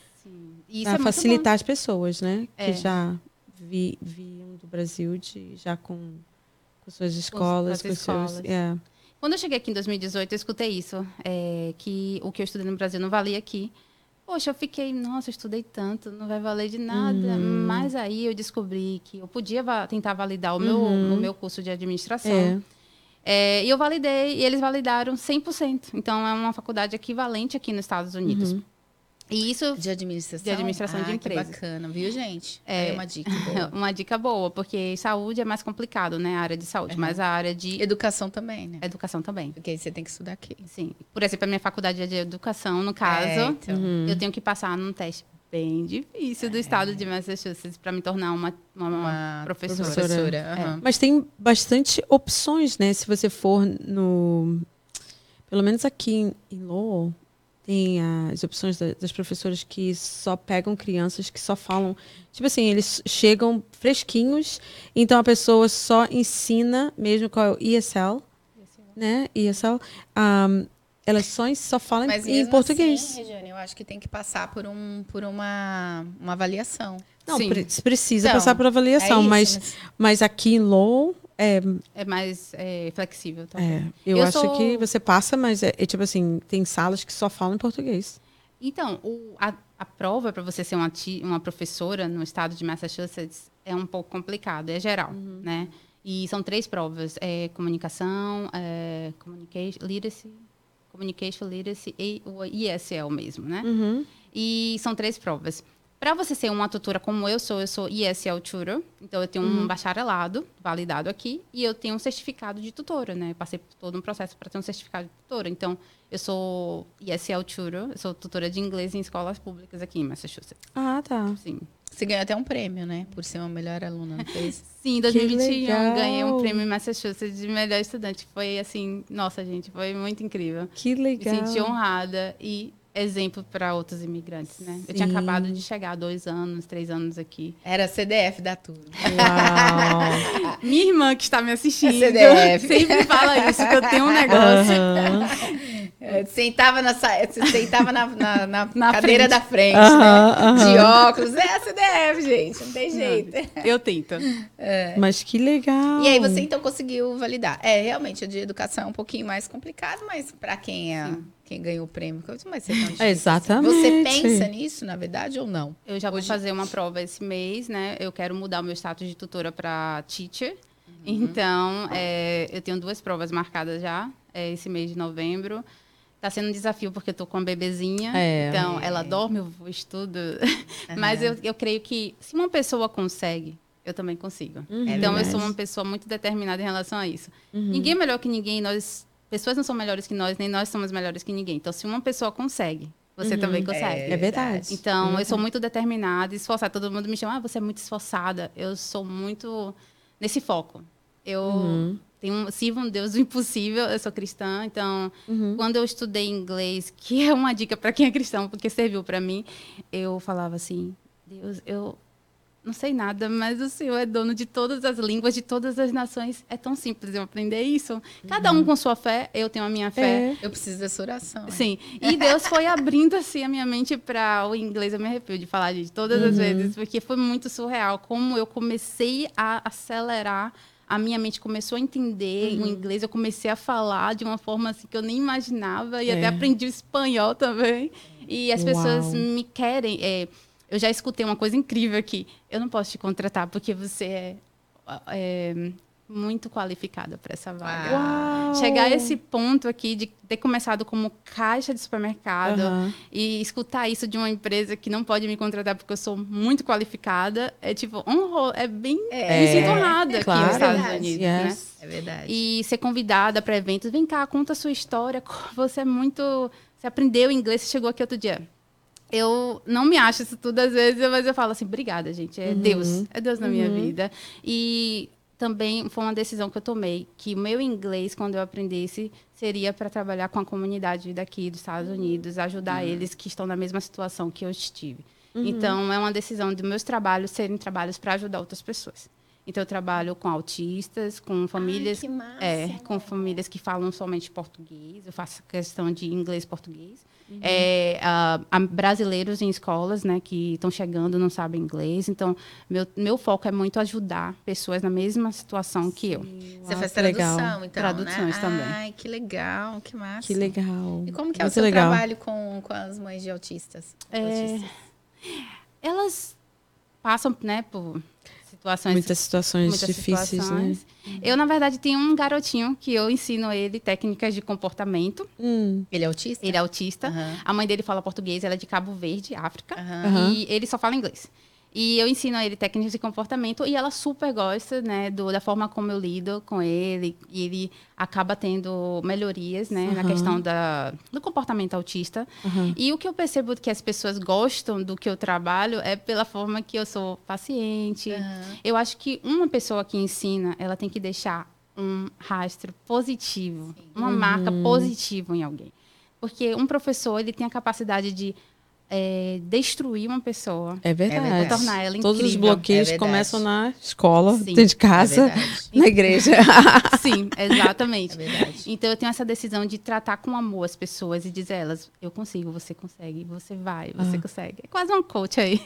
é facilitar as pessoas, né? É. Que já vi, vinham do Brasil de, já com, com suas escolas, com com, as seus. escolas. É. Quando eu cheguei aqui em 2018, eu escutei isso, é, que o que eu estudei no Brasil não valia aqui. Poxa, eu fiquei, nossa, eu estudei tanto, não vai valer de nada. Uhum. Mas aí eu descobri que eu podia va- tentar validar o meu, Uhum. o meu curso de administração. É. É, e eu validei, e eles validaram 100%. Então, é uma faculdade equivalente aqui nos Estados Unidos. Uhum. E isso De administração? De administração ah, de empresas. Que bacana, viu, gente? É. É uma dica é boa. uma dica boa, porque saúde é mais complicado, né? A área de saúde. Mas a área de Educação também, né? educação também. Porque aí você tem que estudar aqui. Sim. Por exemplo, a minha faculdade é de educação, no caso. É, então. Eu tenho que passar num teste bem difícil do estado de Massachusetts para me tornar uma, uma, Uma professora. professora. aham. Mas tem bastante opções, né? Se você for no. Pelo menos aqui em, em Lowell, tem as opções da- das professoras que só pegam crianças que só falam. Tipo assim, eles chegam fresquinhos, então a pessoa só ensina mesmo qual é o ESL, né? ESL. um, elas só, só falam Mas em mesmo português. assim, Regiane, eu acho que tem que passar por, um, por uma, uma avaliação. Não, Sim. pre- precisa Então, passar por avaliação, É isso, mas, mas aqui em Lowell, é, É mais é, flexível. Tá? É, eu, Eu acho sou- que você passa, mas é, é tipo assim, tem salas que só falam em português. Então, o- a, a prova para você ser uma, ti- uma professora no estado de Massachusetts é um pouco complicado, é geral, né? E são três provas: é, comunicação, é, communication, literacy, communication literacy e o ESL mesmo, né? Uhum. E são três provas. Para você ser uma tutora como eu sou, eu sou ESL Tutor, então eu tenho um bacharelado validado aqui e eu tenho um certificado de tutora, né? Eu passei por todo um processo para ter um certificado de tutora. Então, eu sou ESL Tutor, eu sou tutora de inglês em escolas públicas aqui em Massachusetts. Ah, tá. Sim. Você ganhou até um prêmio, né? Por ser uma melhor aluna, não fez? Sim, em 2021 legal. ganhei um prêmio em Massachusetts de melhor estudante. Foi assim, nossa, gente, foi muito incrível. Que Me legal. senti honrada e exemplo para outros imigrantes, né? Eu tinha Sim. acabado de chegar há dois anos, três anos aqui. Era CDF da turma. Uau. Minha irmã que está me assistindo CDF. sempre fala isso, que eu tenho um negócio. Aham. É, Sentava na, sentava na, na, na Na cadeira frente. da frente, Aham, né? aham. De óculos. É a CDF, gente. Não tem jeito. Eu tento. Mas que legal. E aí você então conseguiu validar. É, realmente, a de educação é um pouquinho mais complicado, mas para quem é quem ganhou o prêmio, ser tão difícil? Exatamente. Você pensa nisso, na verdade, ou não? Eu já Hoje- vou fazer uma prova esse mês, né? Eu quero mudar o meu status de tutora para teacher. Uhum. Então, é, eu tenho duas provas marcadas já, é, esse mês de novembro. Tá sendo um desafio porque eu tô com a bebezinha. É. Então, ela dorme, eu estudo. Mas eu, eu creio que se uma pessoa consegue, eu também consigo. Uhum. Então, eu sou uma pessoa muito determinada em relação a isso. Ninguém é melhor que ninguém, nós... Pessoas não são melhores que nós, nem nós somos melhores que ninguém. Então, se uma pessoa consegue, você também consegue. É verdade. Então, eu sou muito determinada, esforçada. Todo mundo me chama, ah, você é muito esforçada. Eu sou muito nesse foco. Eu Uhum. tenho, um- sirvo um Deus do impossível, eu sou cristã, então, quando eu estudei inglês, que é uma dica para quem é cristão, porque serviu para mim, eu falava assim, Deus, eu não sei nada, mas o Senhor é dono de todas as línguas, de todas as nações. É tão simples eu aprender isso. Cada um com sua fé, eu tenho a minha fé. É. Eu preciso dessa oração. é. Sim, e Deus foi abrindo assim a minha mente para o inglês. Eu me arrepio de falar de todas as vezes, porque foi muito surreal como eu comecei a acelerar. A minha mente começou a entender o inglês, eu comecei a falar de uma forma assim que eu nem imaginava e É. até aprendi o espanhol também. E as pessoas Uau. me querem. é, eu já escutei uma coisa incrível aqui. Eu não posso te contratar porque você é, é, muito qualificada para essa vaga Uau. chegar a esse ponto aqui de ter começado como caixa de supermercado Aham. e escutar isso de uma empresa que não pode me contratar porque eu sou muito qualificada, é tipo, honro, é bem, É. me sinto honrada aqui Claro. nos Estados Verdade. Unidos, né? É verdade. E ser convidada para eventos, vem cá, conta a sua história, você é muito, você aprendeu inglês, você chegou aqui outro dia. Eu não me acho isso tudo às vezes, mas eu falo assim, obrigada, gente, é Deus, é Deus na minha vida. E também foi uma decisão que eu tomei, que o meu inglês, quando eu aprendesse, seria para trabalhar com a comunidade daqui dos Estados Unidos, ajudar eles que estão na mesma situação que eu estive. Então, é uma decisão de meus trabalhos serem trabalhos para ajudar outras pessoas. Então, eu trabalho com autistas, com famílias, que massa. é, com famílias que falam somente português. Eu faço questão de inglês e português. É, ah, há brasileiros em escolas, né, que estão chegando não sabem inglês. Então, meu, meu foco é muito ajudar pessoas na mesma situação que eu. Você Uau, faz que legal. tradução, então, Traduções né? também. Ai, que legal, que massa. Que legal. E como que é o Muito seu legal. trabalho com, com as mães de autistas? É, Autistas. Elas passam, né, por situações Muitas situações muitas difíceis, né? situações. Eu, na verdade, tenho um garotinho que eu ensino ele técnicas de comportamento. Hum. Ele é autista? Ele é autista. Aham. A mãe dele fala português, ela é de Cabo Verde, África. Aham. E ele só fala inglês. E eu ensino a ele técnicas de comportamento e ela super gosta, né, do, da forma como eu lido com ele. E ele acaba tendo melhorias, né, na Aham. questão da, do comportamento autista. Aham. E o que eu percebo que as pessoas gostam do que eu trabalho é pela forma que eu sou paciente. Aham. Eu acho que uma pessoa que ensina, ela tem que deixar um rastro positivo, uma marca positiva em alguém. Porque um professor, ele tem a capacidade de eh, destruir uma pessoa. É verdade. verdade. Tornar ela Todos os incrível. bloqueios É começam na escola, Sim. dentro de casa, É na igreja. Sim, exatamente. É verdade. Então eu tenho essa decisão de tratar com amor as pessoas e dizer a elas, eu consigo, você consegue, você vai, você consegue. É quase um coach aí.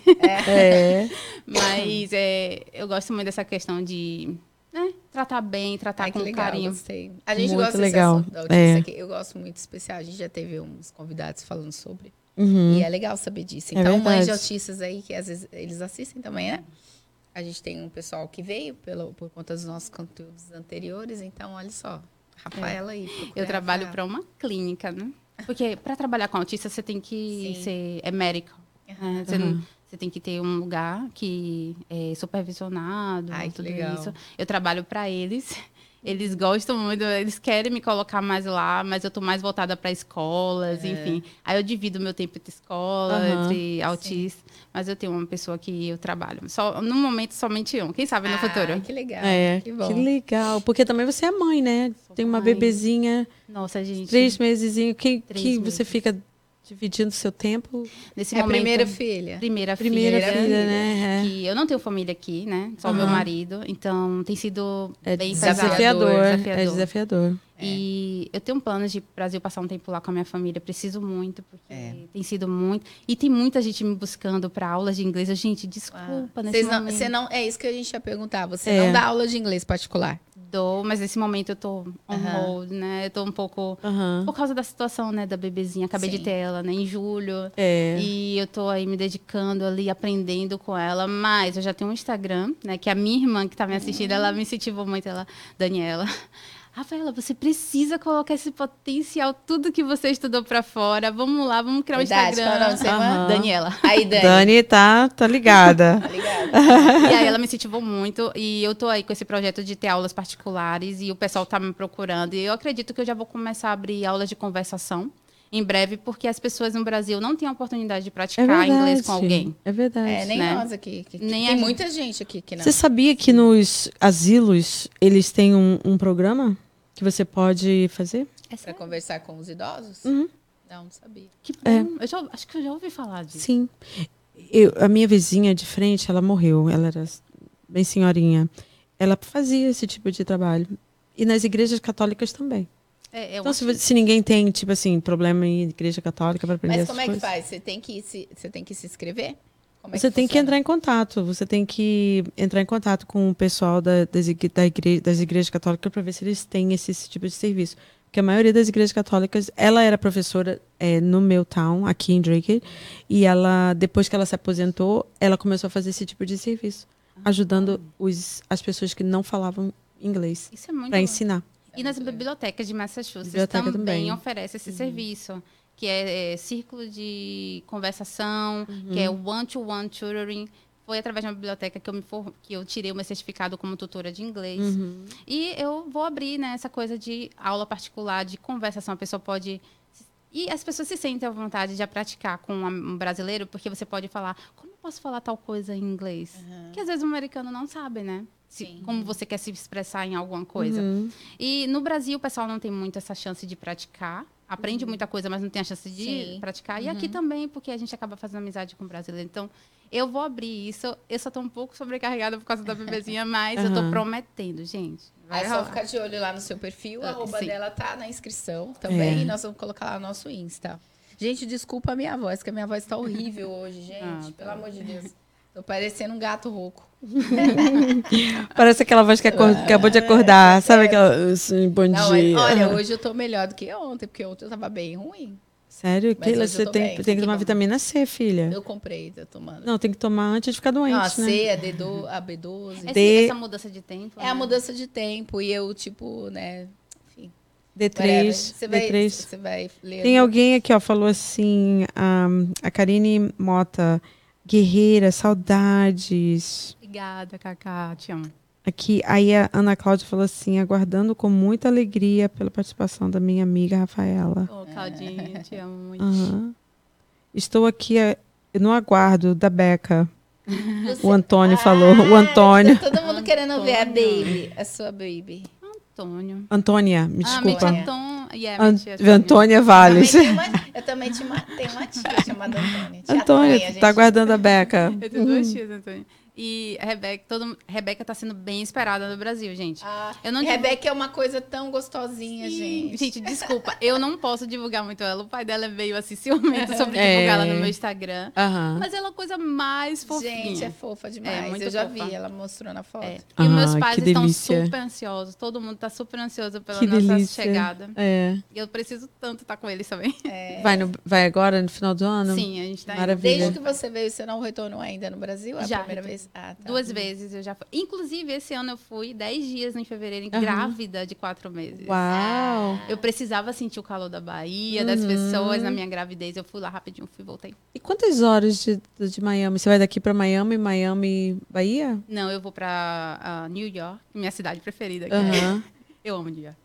É. Mas é, eu gosto muito dessa questão de né, tratar bem, tratar Ai, com legal, carinho. gostei. A gente Muito gosta legal. desse assunto da autista É. aqui. Eu gosto muito especial. A gente já teve uns convidados falando sobre. Uhum. E é legal saber disso. É Então, mães verdade. de autistas aí, que às vezes eles assistem também, né? A gente tem um pessoal que veio pelo, por conta dos nossos conteúdos anteriores. Então, olha só. Rafaela aí. procura Eu trabalho para uma clínica, né? Porque para trabalhar com autista você tem que Sim. ser é médico. né? Você, não- você tem que ter um lugar que é supervisionado, Ai, que tudo legal. isso. Eu trabalho para eles. Eles gostam muito, eles querem me colocar mais lá, mas eu tô mais voltada para escolas, enfim. Aí eu divido meu tempo entre escola, Aham. entre autistas, mas eu tenho uma pessoa que eu trabalho. Só no momento somente um. Quem sabe no Ah, futuro? Que legal. É, que que, bom. legal. Porque também você é mãe, né? Tem uma mãe. bebezinha, Nossa, gente. três meses, que, Três que você meses. fica dividindo seu tempo. Nesse É a momento, primeira filha. primeira, Primeira filha, filha, né? É. Que eu não tenho família aqui, né? Só Aham. meu marido. Então tem sido É, bem desafiador. pesado, É desafiador. E eu tenho planos de Brasil passar um tempo lá com a minha família. Preciso muito, porque É. tem sido muito. E tem muita gente me buscando para aulas de inglês. Eu, Gente, desculpa, nesse Vocês não, momento. você não, é isso que a gente ia perguntar. Você É. não dá aula de inglês particular? Dou, mas nesse momento eu tô on hold, né? Eu tô um pouco. Por causa da situação, né, da bebezinha. Acabei Sim. de ter ela, né, em julho. É. E eu tô aí me dedicando ali, aprendendo com ela. Mas eu já tenho um Instagram, né? Que a minha irmã que tá me assistindo, ela me incentivou muito, ela, Daniela. Rafaela, você precisa colocar esse potencial, tudo que você estudou pra fora. Vamos lá, vamos criar um Verdade, qual é Instagram. irmã? Aham. Daniela. Aí, Dani. Dani tá, tá ligada. Tá ligado? E aí ela me incentivou muito. E eu tô aí com esse projeto de ter aulas particulares. E o pessoal tá me procurando. E eu acredito que eu já vou começar a abrir aulas de conversação em breve, porque as pessoas no Brasil não têm a oportunidade de É praticar verdade. inglês com alguém. É verdade. É, nem né? nós aqui. que- que Nem tem muita gente aqui que não. Você sabia que nos asilos eles têm um, um programa que você pode fazer? É sério? conversar com os idosos? Uhum. Não, não sabia. Que É. bom. Eu já, acho que eu já ouvi falar disso. Sim. Eu, a minha vizinha de frente, ela morreu. Ela era bem senhorinha. Ela fazia esse tipo de trabalho. E nas igrejas católicas também. É, eu Então, se, se ninguém tem, tipo assim, problema em igreja católica para aprender Mas como é que coisas, faz? Você tem que se, você tem que se inscrever? É Você tem que entrar em contato. Você tem que entrar em contato com o pessoal da, das, da igre- das igrejas católicas para ver se eles têm esse, esse tipo de serviço. Porque a maioria das igrejas católicas, ela era professora é, no meu town, aqui em Drake, e ela, depois que ela se aposentou, ela começou a fazer esse tipo de serviço, ajudando os, as pessoas que não falavam inglês é para ensinar. E nas bibliotecas de Massachusetts Biblioteca também, também. oferece esse serviço, que é, é, círculo de conversação, que é o one-to-one tutoring. Foi através de uma biblioteca que eu, me for... que eu tirei o meu certificado como tutora de inglês. E eu vou abrir né, essa coisa de aula particular, de conversação. A pessoa pode. E as pessoas se sentem à vontade de praticar com um brasileiro, porque você pode falar, como eu posso falar tal coisa em inglês? Que às vezes o americano não sabe, né? Se- como você quer se expressar em alguma coisa. Uhum. E no Brasil o pessoal não tem muito essa chance de praticar. Aprende Uhum. muita coisa, mas não tem a chance de Sim. praticar. E aqui também, porque a gente acaba fazendo amizade com o brasileiro. Então, eu vou abrir isso. Eu só tô um pouco sobrecarregada por causa da bebezinha, mas eu tô Aham. prometendo, gente. Vai É só ficar de olho lá no seu perfil. A Ah, arroba sim. dela tá na inscrição também. É. E nós vamos colocar lá no nosso Insta. Gente, desculpa a minha voz, que a minha voz tá horrível hoje, gente. Ah, tá. Pelo amor de Deus. Tô parecendo um gato rouco. Parece aquela voz que acor- acabou de acordar, sabe aquela. assim, bom Não, dia. é- olha, hoje eu tô melhor do que ontem, porque ontem eu tava bem ruim. Sério? Mas Keila, você tem, bem. tem que Que tomar bom. vitamina C, filha. Eu comprei, tô tomando. Não, tem que tomar antes de ficar doente, Não, a né? C, a, D12, a B12. Esse- D- Essa mudança de tempo. É a né? mudança de tempo. E eu, tipo, né... Enfim, D3, whatever. Você vai, D3. você vai ler. Tem alguém aqui, ó, falou assim, um, a Karine Mota, guerreira, saudades. Obrigada, Cacá. Te amo. Aqui, aí a Ana Cláudia falou assim, aguardando com muita alegria pela participação da minha amiga Rafaela. Ô, Claudinha, te amo muito. Aham. Estou aqui eh, no aguardo da Beca. Você- O Antônio Ah, falou, o Antônio. Tá todo mundo querendo ver a Antônio. baby, a sua baby. Antônio. Antônia, me Ah, desculpa. Mente Anton... Yeah, An Antônio. Antônia uma- eu também te tenho uma tia chamada Antônia. Tia Antônia, Tonha, gente. tá aguardando a Beca. Eu tenho duas tias, Antônio. E a Rebeca, todo, Rebeca tá sendo bem esperada no Brasil, gente. Ah, Eu não e digo- Rebeca é uma coisa tão gostosinha, gente. Gente, desculpa, eu não posso divulgar muito ela. O pai dela é meio assim, ciumento sobre É. divulgar ela no meu Instagram. Aham. Mas ela é a coisa mais fofinha. Gente, é fofa demais. muito eu já fofa. vi, ela mostrou na foto. É. E Ah, meus pais estão delícia. super ansiosos. Todo mundo tá super ansioso pela Que nossa delícia. chegada. É. E eu preciso tanto estar com eles também. Vai, no- vai agora, no final do ano? Sim, a gente tá indo. Maravilha. Desde que você veio, você não retornou ainda no Brasil? É a Já, primeira vez? Ah, tá. Duas vezes eu já fui. Inclusive, esse ano eu fui 10 dias em fevereiro, Aham. grávida de quatro meses. Uau! Eu precisava sentir o calor da Bahia, das Uhum. pessoas na minha gravidez. Eu fui lá rapidinho, fui e voltei. E quantas horas de, de Miami? Você vai daqui pra Miami, Miami, Bahia? Não, eu vou pra ah, New York, minha cidade preferida. é- Eu amo New York.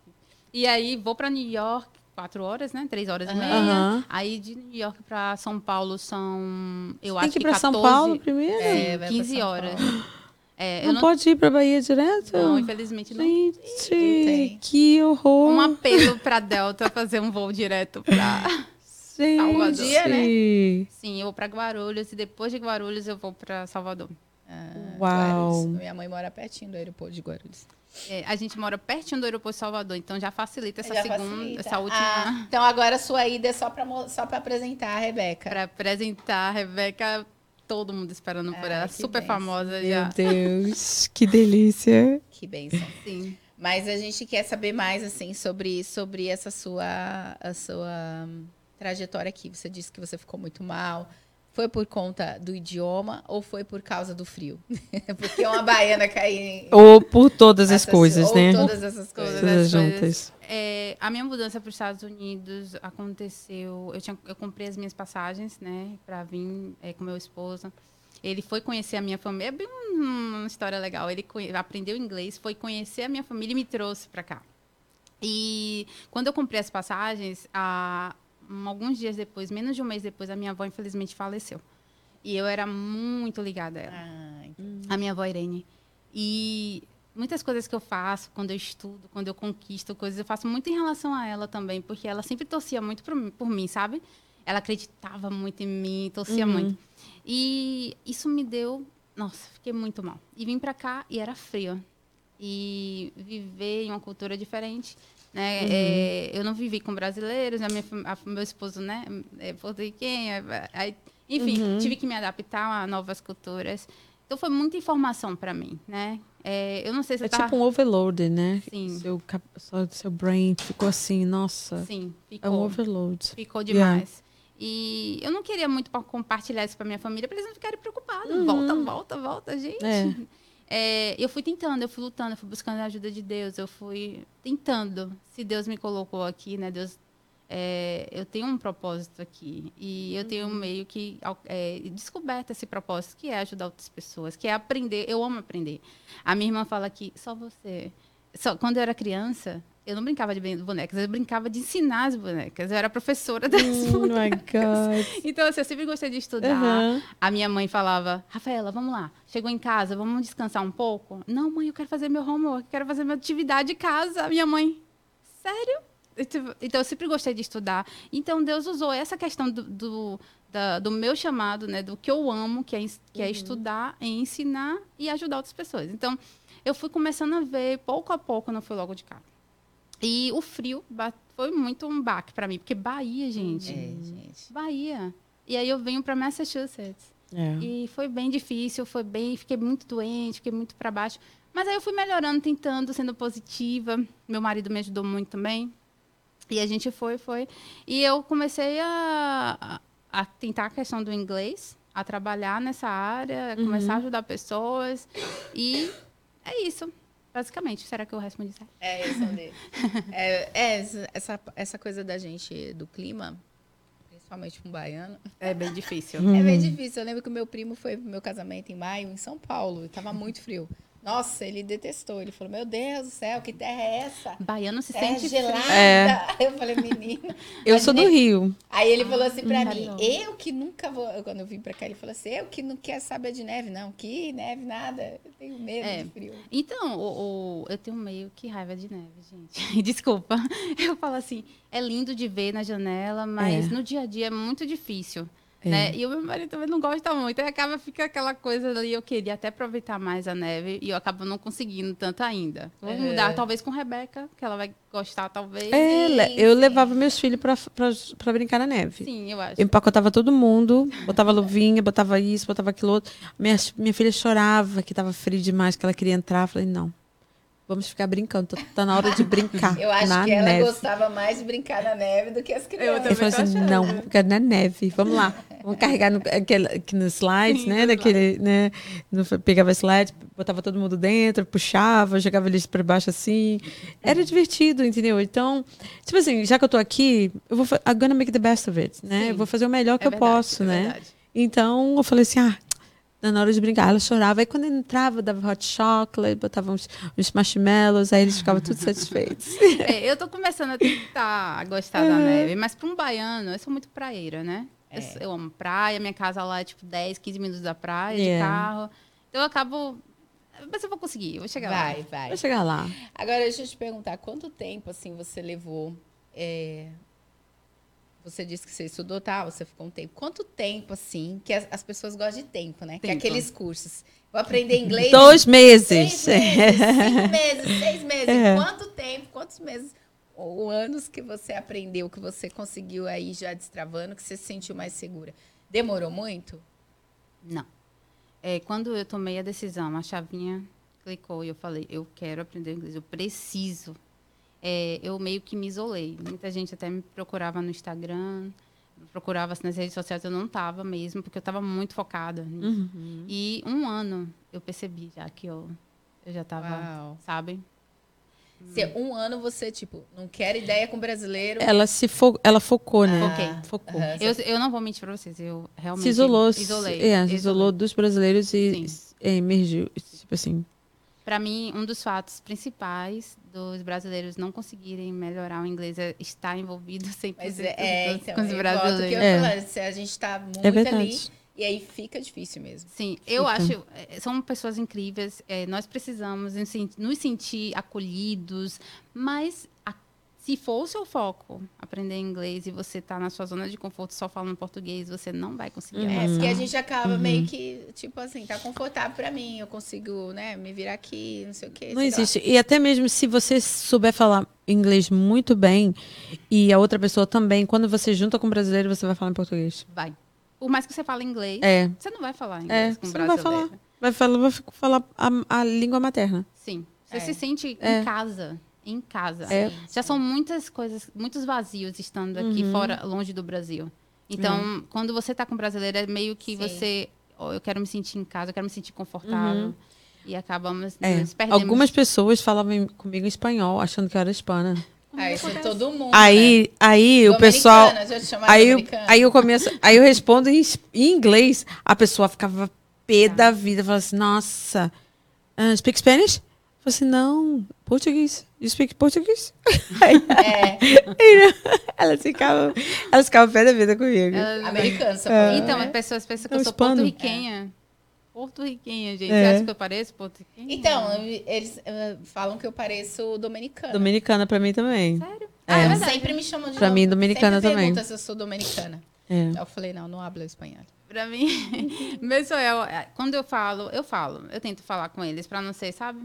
E aí vou pra New York, quatro horas, né? Três horas e meia. Aham. Aí de New York pra São Paulo são, eu Tem acho que ir que pra 14, São Paulo primeiro? É, vai pra 15 São horas. Paulo. É, eu não, não, pode ir pra Bahia direto? não, infelizmente não. Gente, tem. que horror. Um apelo pra Delta fazer um voo direto pra. Gente. Salvador. Dia, né? Sim, eu vou pra Guarulhos e depois de Guarulhos eu vou pra Salvador. Ah, Uau. Guarulhos. Minha mãe mora pertinho do aeroporto de Guarulhos. É, a gente mora pertinho do aeroporto Salvador, então já facilita essa Já segunda, facilita. essa última. Ah, então agora a sua ida é só mo- só pra apresentar a Rebeca. Pra apresentar a Rebeca, todo mundo esperando por ela. Super bênção. famosa Meu já. Deus, que delícia. Que bênção. Sim. Mas a gente quer saber mais assim sobre, sobre essa sua, a sua trajetória aqui. Você disse que você ficou muito mal. Foi por conta do idioma ou foi por causa do frio? Porque uma baiana cair em Ou por todas as essas- coisas, ou né? Todas essas coisas. Todas Todas as juntas. coisas. É, a minha mudança para os Estados Unidos aconteceu. Eu, tinha, eu comprei as minhas passagens, né, para vir é, com meu esposo. Ele foi conhecer a minha família. É bem uma história legal. Ele aprendeu inglês, foi conhecer a minha família e me trouxe para cá. E quando eu comprei as passagens, a, um, alguns dias depois, menos de um mês depois, a minha avó infelizmente faleceu. E eu era muito ligada a ela Ah, a minha avó Irene. E muitas coisas que eu faço, quando eu estudo, quando eu conquisto coisas, eu faço muito em relação a ela também, porque ela sempre torcia muito por, mim- por mim, sabe? Ela acreditava muito em mim, torcia Uhum. muito. E isso me deu, nossa, fiquei muito mal. E vim pra cá e era frio. E viver em uma cultura diferente, né? É, eu não vivi com brasileiros, a minha, a- meu esposo, né, é porto-riquenho, é- aí, enfim, tive que me adaptar a novas culturas. Então foi muita informação para mim, né? É, eu não sei se É tava... tipo um overload, né? Sim. Seu, seu brain ficou assim, nossa. Sim, É um ficou, overload. ficou Yeah. demais. E eu não queria muito pa- compartilhar isso para minha família, para eles não ficarem preocupados. Volta, volta, volta, gente. É. É, eu fui tentando, eu fui lutando, eu fui buscando a ajuda de Deus, eu fui tentando. Se Deus me colocou aqui, né? Deus, é, eu tenho um propósito aqui e eu tenho meio que é, descoberto esse propósito que é ajudar outras pessoas, que é aprender. Eu amo aprender. A minha irmã fala que só você. Só, quando eu era criança, eu não brincava de bonecas, eu brincava de ensinar as bonecas. Eu era professora das Oh my God. Então, assim, eu sempre gostei de estudar. Aham. A minha mãe falava, Rafaela, vamos lá. Chegou em casa, vamos descansar um pouco? Não, mãe, eu quero fazer meu homework, eu quero fazer minha atividade de casa. Minha mãe, sério? Então, eu sempre gostei de estudar. Então, Deus usou essa questão do, do, da- do meu chamado, né? Do que eu amo, que é, que é estudar, é ensinar e ajudar outras pessoas. Então, eu fui começando a ver, pouco a pouco, não fui logo de cara. E o frio foi muito um baque para mim, porque Bahia, gente. É, gente. Bahia. E aí eu venho para Massachusetts. É. E foi bem difícil, foi bem, fiquei muito doente, fiquei muito para baixo. Mas aí eu fui melhorando, tentando, sendo positiva. Meu marido me ajudou muito também. E a gente foi, foi. E eu comecei a, a, a tentar a questão do inglês, a trabalhar nessa área, a começar a ajudar pessoas. E é isso, basicamente. Será que eu respondi certo? É, responder. é, é, essa, essa coisa da gente, do clima, principalmente um baiano, É bem difícil. é bem difícil. Eu lembro que o meu primo foi pro meu casamento em maio, em São Paulo, e tava muito frio. Nossa, ele detestou. Ele falou: Meu Deus do céu, que terra é essa? Baiano se Terra sente gelada. É. Eu falei, menino. Eu sou do Rio. Aí ele falou assim pra Hum, mim, eu que nunca vou. Quando eu vim pra cá, ele falou assim: eu que não quero saber de neve, não. Que neve, nada. Eu tenho medo É. de frio. Então, o, o- eu tenho meio que raiva de neve, gente. Desculpa. Eu falo assim, é lindo de ver na janela, mas É. no dia a dia é muito difícil. É. Né? E o meu marido também não gosta muito. Aí acaba fica aquela coisa ali, eu queria até aproveitar mais a neve e eu acabo não conseguindo tanto ainda. Vou É. mudar, talvez com Rebeca, que ela vai gostar, talvez. É, Sim, eu sim. levava meus filhos pra, pra, pra brincar na neve. Sim, eu acho. Eu empacotava todo mundo, botava luvinha, botava isso, botava aquilo outro. Minha, minha filha chorava que tava frio demais, que ela queria entrar. Eu falei, não, vamos ficar brincando, tá, tá na hora de brincar Eu acho na que ela neve. gostava mais de brincar na neve do que as crianças. Eu falei assim, não, eu quero na neve, vamos lá. Vamos carregar no, aquele, aqui no slides, Sim, né? no Daquele, né? No, pegava slide, botava todo mundo dentro, puxava, jogava eles para baixo assim. Era divertido, entendeu? Então, tipo assim, já que eu tô aqui, eu vou, I'm gonna make the best of it, né? Sim. Eu vou fazer o melhor que É eu verdade, posso, é né? verdade. Então, eu falei assim, ah, na hora de brincar, ela chorava. Aí quando eu entrava, eu dava hot chocolate, botava uns, uns marshmallows, aí eles ficavam tudo satisfeitos. É, eu tô começando a tentar gostar da neve, mas para um baiano, eu sou muito praieira, né? Eu, É. sou- eu amo praia, minha casa lá é tipo 10, 15 minutos da praia, de Yeah. carro. Então eu acabo. Mas eu vou conseguir, eu vou chegar lá. Vai, vai. Vou chegar lá. Agora, deixa eu te perguntar, quanto tempo, assim, você levou... Você disse que você estudou, tá? Você ficou um tempo. Quanto tempo, assim, que as, as pessoas gostam de tempo, né? Que é Tempo. aqueles cursos. Vou aprender inglês... Dois meses. Seis meses, cinco meses, seis meses. É. Quanto tempo, quantos meses ou anos que você aprendeu, que você conseguiu aí já destravando, que você se sentiu mais segura? Demorou muito? Não. É, quando eu tomei a decisão, a chavinha clicou e eu falei, eu quero aprender inglês, eu preciso. É, eu meio que me isolei. Muita gente até me procurava no Instagram, procurava nas redes sociais, eu não estava mesmo, porque eu estava muito focada nisso. Uhum. E um ano eu percebi já que eu, eu já estava, Uau. sabe? Se um ano você, tipo, não quer ideia com brasileiro. Ela se fo ela focou, né? Foquei. Focou. Aham. Eu, eu não vou mentir para vocês, eu realmente Se isolou. isolei. É, se isolou dos brasileiros e Sim. é, emergiu. Tipo assim. Para mim, um dos fatos principais dos brasileiros não conseguirem melhorar o inglês é estar envolvido 100% Mas é, é, então, com os é do que eu brasileiros. É. falando, se a gente tá muito É verdade. ali, e aí fica difícil mesmo. Sim, eu Fica. acho, eh, são pessoas incríveis, eh, nós precisamos nos sen- nos sentir acolhidos, mas se for o seu foco, aprender inglês e você tá na sua zona de conforto só falando português, você não vai conseguir. É, avançar. porque a gente acaba meio que, tipo assim, tá confortável pra mim, eu consigo, né, me virar aqui, não sei o quê. Não sei lá. existe. E até mesmo se você souber falar inglês muito bem e a outra pessoa também, quando você junta com o brasileiro, você vai falar em português. Vai. Por mais que você fale inglês, É. você não vai falar É, inglês com você não vai brasileiro. falar. Vai falar, vai falar a, a língua materna. Sim. Você É. se sente É. em casa. Em casa. É. Já são muitas coisas, muitos vazios estando aqui Uhum. fora, longe do Brasil. Então, quando você tá com brasileiro, é meio que Sim. você. "Oh, eu quero me sentir em casa, eu quero me sentir confortável. E acabamos É. Algumas pessoas falavam em- comigo em espanhol, achando que eu era hispana. Ah, isso é todo mundo. Aí, né? aí o pessoal. Aí, aí eu começo, aí eu respondo em, em inglês, a pessoa ficava pé da vida, falava assim, nossa, uh, speak Spanish? Eu falei assim, não, português. You speak português? É, elas ficavam, elas ficavam pé da vida comigo. Ela- americano, só É. Então, as pessoas pensam que É um eu sou hispano. porto-riquenha. Porto-riquenha, gente. É. Você acha que eu pareço porto-riquenha? Então, eles eh, falam que eu pareço dominicana. Dominicana pra mim também. Sério? É. Ah, é sempre me chamam de Pra mim, dominicana sempre também. perguntam se eu sou dominicana. É. Eu falei, não, não hablo espanhol. Pra mim, mesmo eu, é, quando eu falo, eu falo, eu tento falar com eles pra não ser, sabe?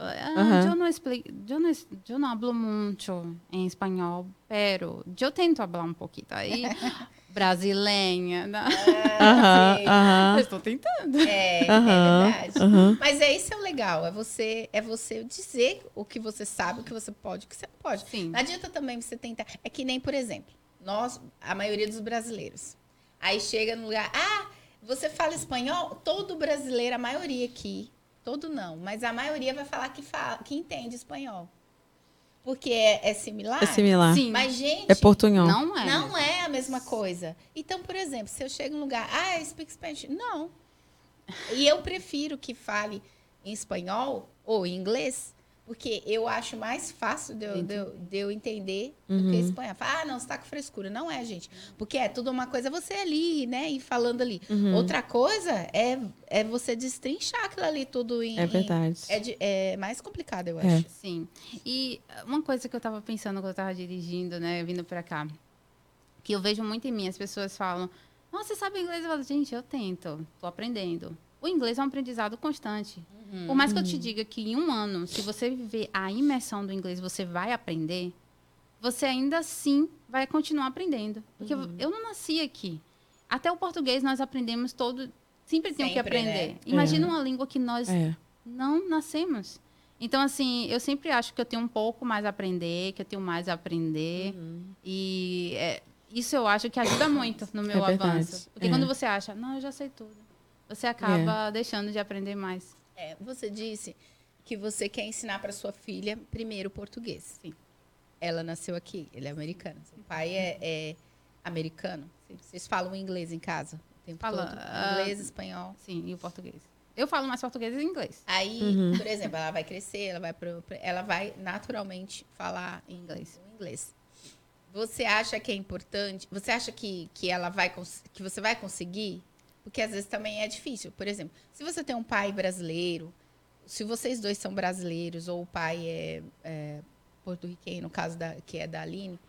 Ah. Eu não explico, eu não, eu não hablo muito em espanhol, pero eu tento falar um pouquinho aí, brasileira, né? Eu estou tentando. É, aham, é verdade. aham. Mas é isso é o legal, é você, é você dizer o que você sabe, o que você pode, o que você não pode. Sim. Não adianta também você tentar. É que nem, por exemplo, nós, a maioria dos brasileiros. Aí chega no lugar, ah, você fala espanhol? Todo brasileiro, a maioria aqui, todo não, mas a maioria vai falar que, fala, que entende espanhol. Porque é, é similar. É similar. Sim. Mas, gente, É portunhol. Não é. não é a mesma coisa. Então, por exemplo, se eu chego em um lugar, ah, I speak Spanish. Não. E eu prefiro que fale em espanhol ou em inglês, porque eu acho mais fácil de eu, de eu, de eu entender do que espanhol. Fala, ah, não, você tá com frescura. Não é, gente. Porque é tudo uma coisa você ali, né? E falando ali. Outra coisa é, é você destrinchar aquilo ali tudo em. É em- verdade. é, de- é mais complicado, eu acho. É. Sim. E uma coisa que eu tava pensando quando eu tava dirigindo, né, vindo pra cá, que eu vejo muito em mim, as pessoas falam, nossa, você sabe inglês? Eu falo, gente, eu tento, tô aprendendo. O inglês é um aprendizado constante. Por mais que eu te diga que em um ano, se você viver a imersão do inglês, você vai aprender, você ainda assim vai continuar aprendendo. Porque eu- eu não nasci aqui. Até o português nós aprendemos todo, sempre tem o que Sempre, aprender. né? Imagina uma língua que nós É. não nascemos. Então, assim, eu sempre acho que eu tenho um pouco mais a aprender, que eu tenho mais a aprender. E é, isso eu acho que ajuda muito no meu É avanço. Porque É. quando você acha, não, eu já sei tudo, você acaba deixando de aprender mais. É, você disse que você quer ensinar para sua filha primeiro português. Sim. Ela nasceu aqui, ele é americano. Seu pai é, é americano. Vocês falam inglês em casa? O tempo Fala, todo? ah, Inglês, espanhol. Sim, e o português. Eu falo mais português e inglês. Aí, Uhum. por exemplo, ela vai crescer, ela vai, pro, ela vai naturalmente falar em inglês. inglês. Você acha que é importante? Você acha que, que ela vai que você vai conseguir? Porque às vezes também é difícil. Por exemplo, se você tem um pai brasileiro, se vocês dois são brasileiros ou o pai é, é porto-riquenho, no caso da, que é da Aline,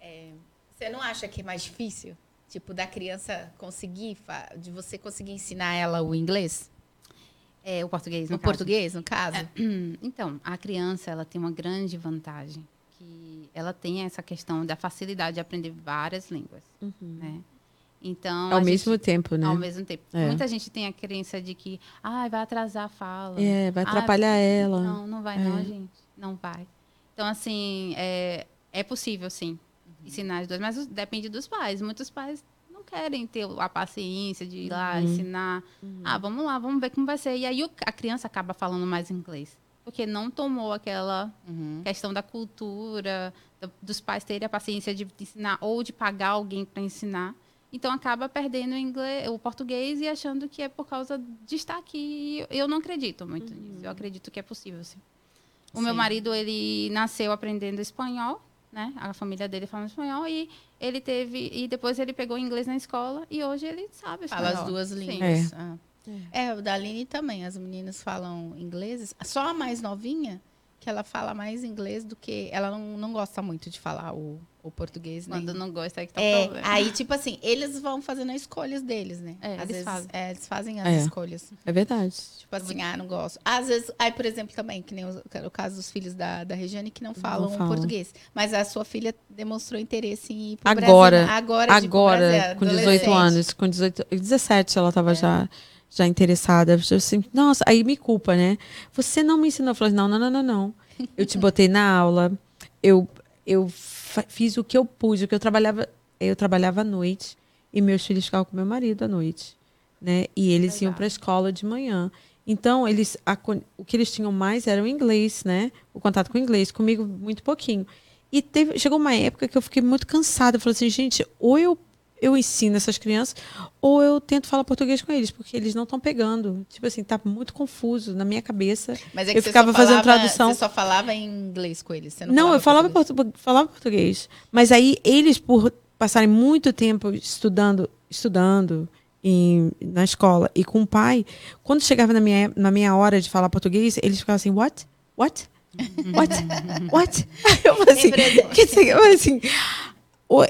é, você não acha que é mais difícil? Tipo, da criança conseguir, de você conseguir ensinar ela o inglês? É, o português, no No caso. português, no caso? Hum, Então, a criança ela tem uma grande vantagem, que ela tem essa questão da facilidade de aprender várias línguas, né? Então, Ao mesmo gente- tempo, né? ao mesmo tempo. É. Muita gente tem a crença de que, ah, vai atrasar a fala. É, vai Ah, atrapalhar ela. Não, não vai não, É. gente. Não vai. Então, assim, é, é possível, sim, ensinar as duas, mas depende dos pais. Muitos pais não querem ter a paciência de ir lá ensinar. Ah, vamos lá, vamos ver como vai ser. E aí a criança acaba falando mais inglês. Porque não tomou aquela Uhum. questão da cultura, do- dos pais terem a paciência de ensinar ou de pagar alguém para ensinar. Então acaba perdendo o inglês, o português e achando que é por causa de estar aqui. Eu não acredito muito nisso. Eu acredito que é possível, sim. O meu Sim. marido, ele nasceu aprendendo espanhol, né? A família dele fala espanhol e ele teve e depois ele pegou inglês na escola e hoje ele sabe espanhol. Fala as duas línguas. Ah. É, o da Aline também. As meninas falam inglês. Só a mais novinha, que ela fala mais inglês do que. Ela não, não gosta muito de falar o, o português. Quando nem... não gosta aí que tá o É, problema. aí, tipo assim, eles vão fazendo as escolhas deles, né? É, Às eles vezes, fazem. é, eles fazem as É. escolhas. É verdade. Tipo assim, ah, não gosto. Às vezes, aí, por exemplo, também, que nem o, o caso dos filhos da, da Regiane que não falam falam. português. Mas a sua filha demonstrou interesse em ir pro Agora, Brasil. Agora, tipo, Agora, Brasil, com 18 adolescente. anos, com 18, 17 ela estava já, já interessada. Eu assim, nossa, aí me culpa, né? Você não me ensinou. Eu falei, não, não, não, não, não. Eu te botei na aula, eu, eu fiz o que eu pude, o que eu trabalhava, eu trabalhava à noite e meus filhos ficavam com meu marido à noite, né? E eles iam Legal. para a escola de manhã. Então, eles a o que eles tinham mais era o inglês, né? O contato com o inglês, comigo muito pouquinho. E teve, chegou uma época que eu fiquei muito cansada. Eu falei assim, gente, ou eu, eu ensino essas crianças, ou eu tento falar português com eles, porque eles não estão pegando. Tipo assim, tá muito confuso na minha cabeça. Mas é que Eu você ficava só fazendo falava- tradução. Você só falava em inglês com eles. Você não, Não, eu falava, português? portu falava português. Mas aí eles, por passarem muito tempo estudando, estudando em, na escola e com o pai, quando chegava na minha, na minha hora de falar português, eles ficavam assim, what? What? What? What? Eu falei assim, dizer, eu falei assim, "O-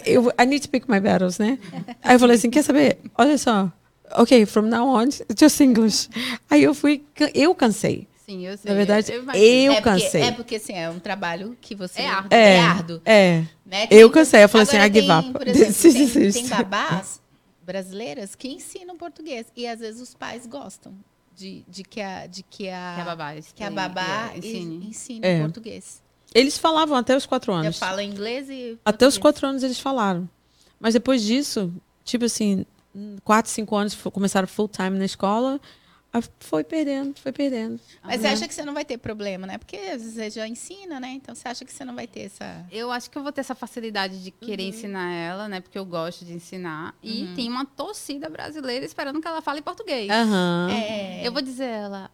eu, I need to pick my battles, né? Aí eu falei assim, quer saber? Olha só, ok, from now on, just English. Aí eu fui, eu cansei. Sim, eu sei. Na verdade, eu, eu é porque, cansei. É porque, assim, é um trabalho que você... É árduo. É, árduo. é. né? Que Eu cansei, eu falei assim, I give tem, up. Por exemplo, tem, tem babás brasileiras que ensinam português. E às vezes os pais gostam de, de, que, a, de que, a, Que a babá, que a ensine- babá é, ensine. ensine É. português. Eles falavam até os quatro anos. fala inglês e Até os quatro anos eles falaram. Mas depois disso, tipo assim, quatro, cinco anos começaram full time na escola, foi perdendo, foi perdendo. Mas você Uhum. acha que você não vai ter problema, né? Porque às vezes você já ensina, né? Então você acha que você não vai ter essa... Eu acho que eu vou ter essa facilidade de querer Uhum. ensinar ela, né? Porque eu gosto de ensinar. E tem uma torcida brasileira esperando que ela fale português. Aham. É, Eu vou dizer a ela,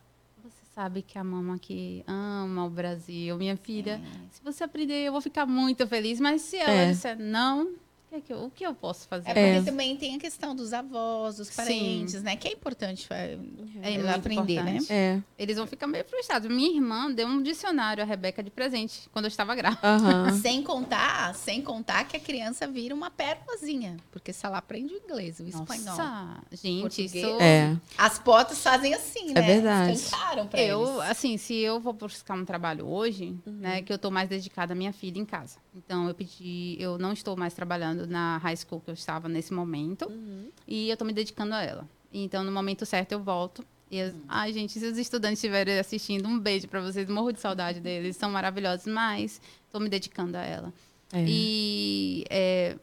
sabe que a mama aqui ama o Brasil, minha filha. Se você aprender, eu vou ficar muito feliz. Mas se ela É. disser não, que, é que eu, o que eu posso fazer? É porque É. também tem a questão dos avós, dos Sim. parentes, né? Que é importante É muito aprender, né? importante. É. Eles vão ficar meio frustrados. Minha irmã deu um dicionário a Rebeca de presente quando eu estava grávida. Sem contar, sem contar que a criança vira uma pérolazinha, porque se ela aprende o inglês, o espanhol. Nossa, gente, Português. isso... É. As potas fazem assim, né? verdade. Escancaram pra Eu, eles. assim, se eu vou buscar um trabalho hoje, Uhum. né, que eu tô mais dedicada à minha filha em casa. Então, eu pedi, eu não estou mais trabalhando na high school que eu estava nesse momento, Uhum. e eu tô me dedicando a ela. Então, no momento certo, eu volto. E, Uhum. as- ai, gente, se os estudantes estiverem assistindo, um beijo para vocês. Morro de saudade deles, são maravilhosos, mas tô me dedicando a ela. É. E é,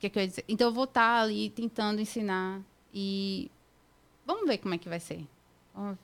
que, que eu ia dizer? Então eu vou estar ali tentando ensinar e vamos ver como é que vai ser. Vamos,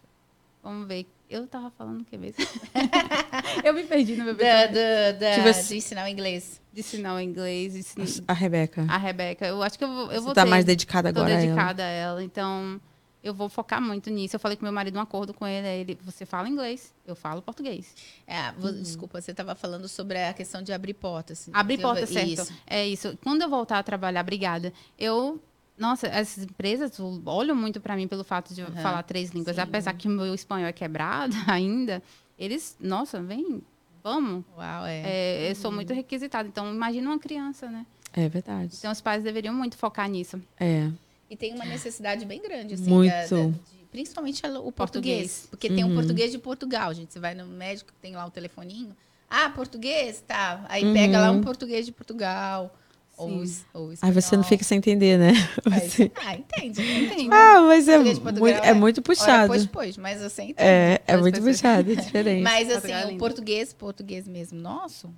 vamos ver. Eu tava falando o que mesmo? eu me perdi no meu Da, pensamento. da, da, Tipo assim- de ensinar o inglês. De ensinar o inglês, A Rebeca. a Rebeca. Eu acho que eu vou, eu Você vou tá ter- mais dedicada tô agora a ela. dedicada a ela. Então, eu vou focar muito nisso. Eu falei com meu marido um acordo com ele. ele, você fala inglês, eu falo português. É, vo- Desculpa, você estava falando sobre a questão de abrir portas. Abrir Eu- porta, certo. Isso. É isso. Quando eu voltar a trabalhar, obrigada. Eu. Nossa, as empresas olham muito para mim pelo fato de eu Aham. falar três línguas. Sim. Apesar que o meu espanhol é quebrado ainda, eles, nossa, vem, vamos. Uau, é. É, eu sou muito requisitada. Então, imagina uma criança, né? É verdade. Então, os pais deveriam muito focar nisso. É. E tem uma necessidade bem grande, assim, Muito. da- da- de- principalmente a- o português. Português. Porque tem um Uhum. português de Portugal, gente. Você vai no médico, tem lá o telefoninho. Ah, português? Tá. Aí Uhum. pega lá um português de Portugal. Ou, ou Aí você não fica sem entender, né? Aí Você- Ah, entende. entende. Ah, mas é, muito, é muito Ora, puxado. pois, pois, mas você entende. É, é muito pessoas- puxado, é diferente. Mas Portugal é assim, o português, português mesmo nosso,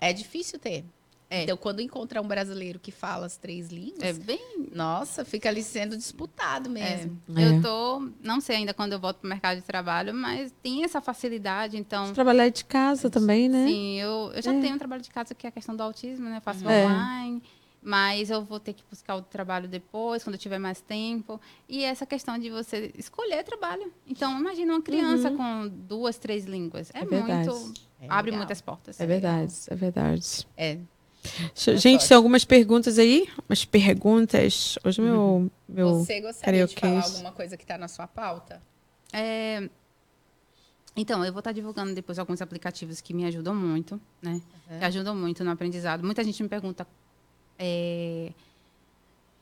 é difícil ter. É. Então, quando encontrar um brasileiro que fala as três línguas, É bem nossa, fica ali sendo disputado mesmo. É. É. Eu tô, não sei ainda quando eu volto pro mercado de trabalho, mas tem essa facilidade, então. Trabalhar de casa também, né? Sim, eu, eu já É. tenho um trabalho de casa que é a questão do autismo, né? Eu faço É. online, mas eu vou ter que buscar o trabalho depois, quando eu tiver mais tempo. E essa questão de você escolher trabalho. Então, imagina uma criança com duas, três línguas. É, Uhum. É muito. É abre muitas portas. É verdade, é verdade. É. É gente, forte. tem algumas perguntas aí? Umas perguntas. Hoje meu, meu Você gostaria de falar alguma coisa que está na sua pauta? É, Então, eu vou estar divulgando depois alguns aplicativos que me ajudam muito, né? Uhum. Que ajudam muito no aprendizado. Muita gente me pergunta. é,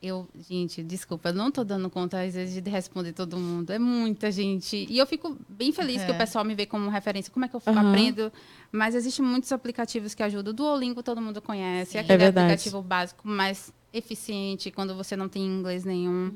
Eu, gente, desculpa, eu não estou dando conta, às vezes, de responder todo mundo. É muita gente. E eu fico bem feliz que o Uhum. pessoal me vê como referência. Como é que eu Aham. aprendo? Mas existem muitos aplicativos que ajudam. O Duolingo todo mundo conhece. Aquele É aplicativo básico mais eficiente quando você não tem inglês nenhum.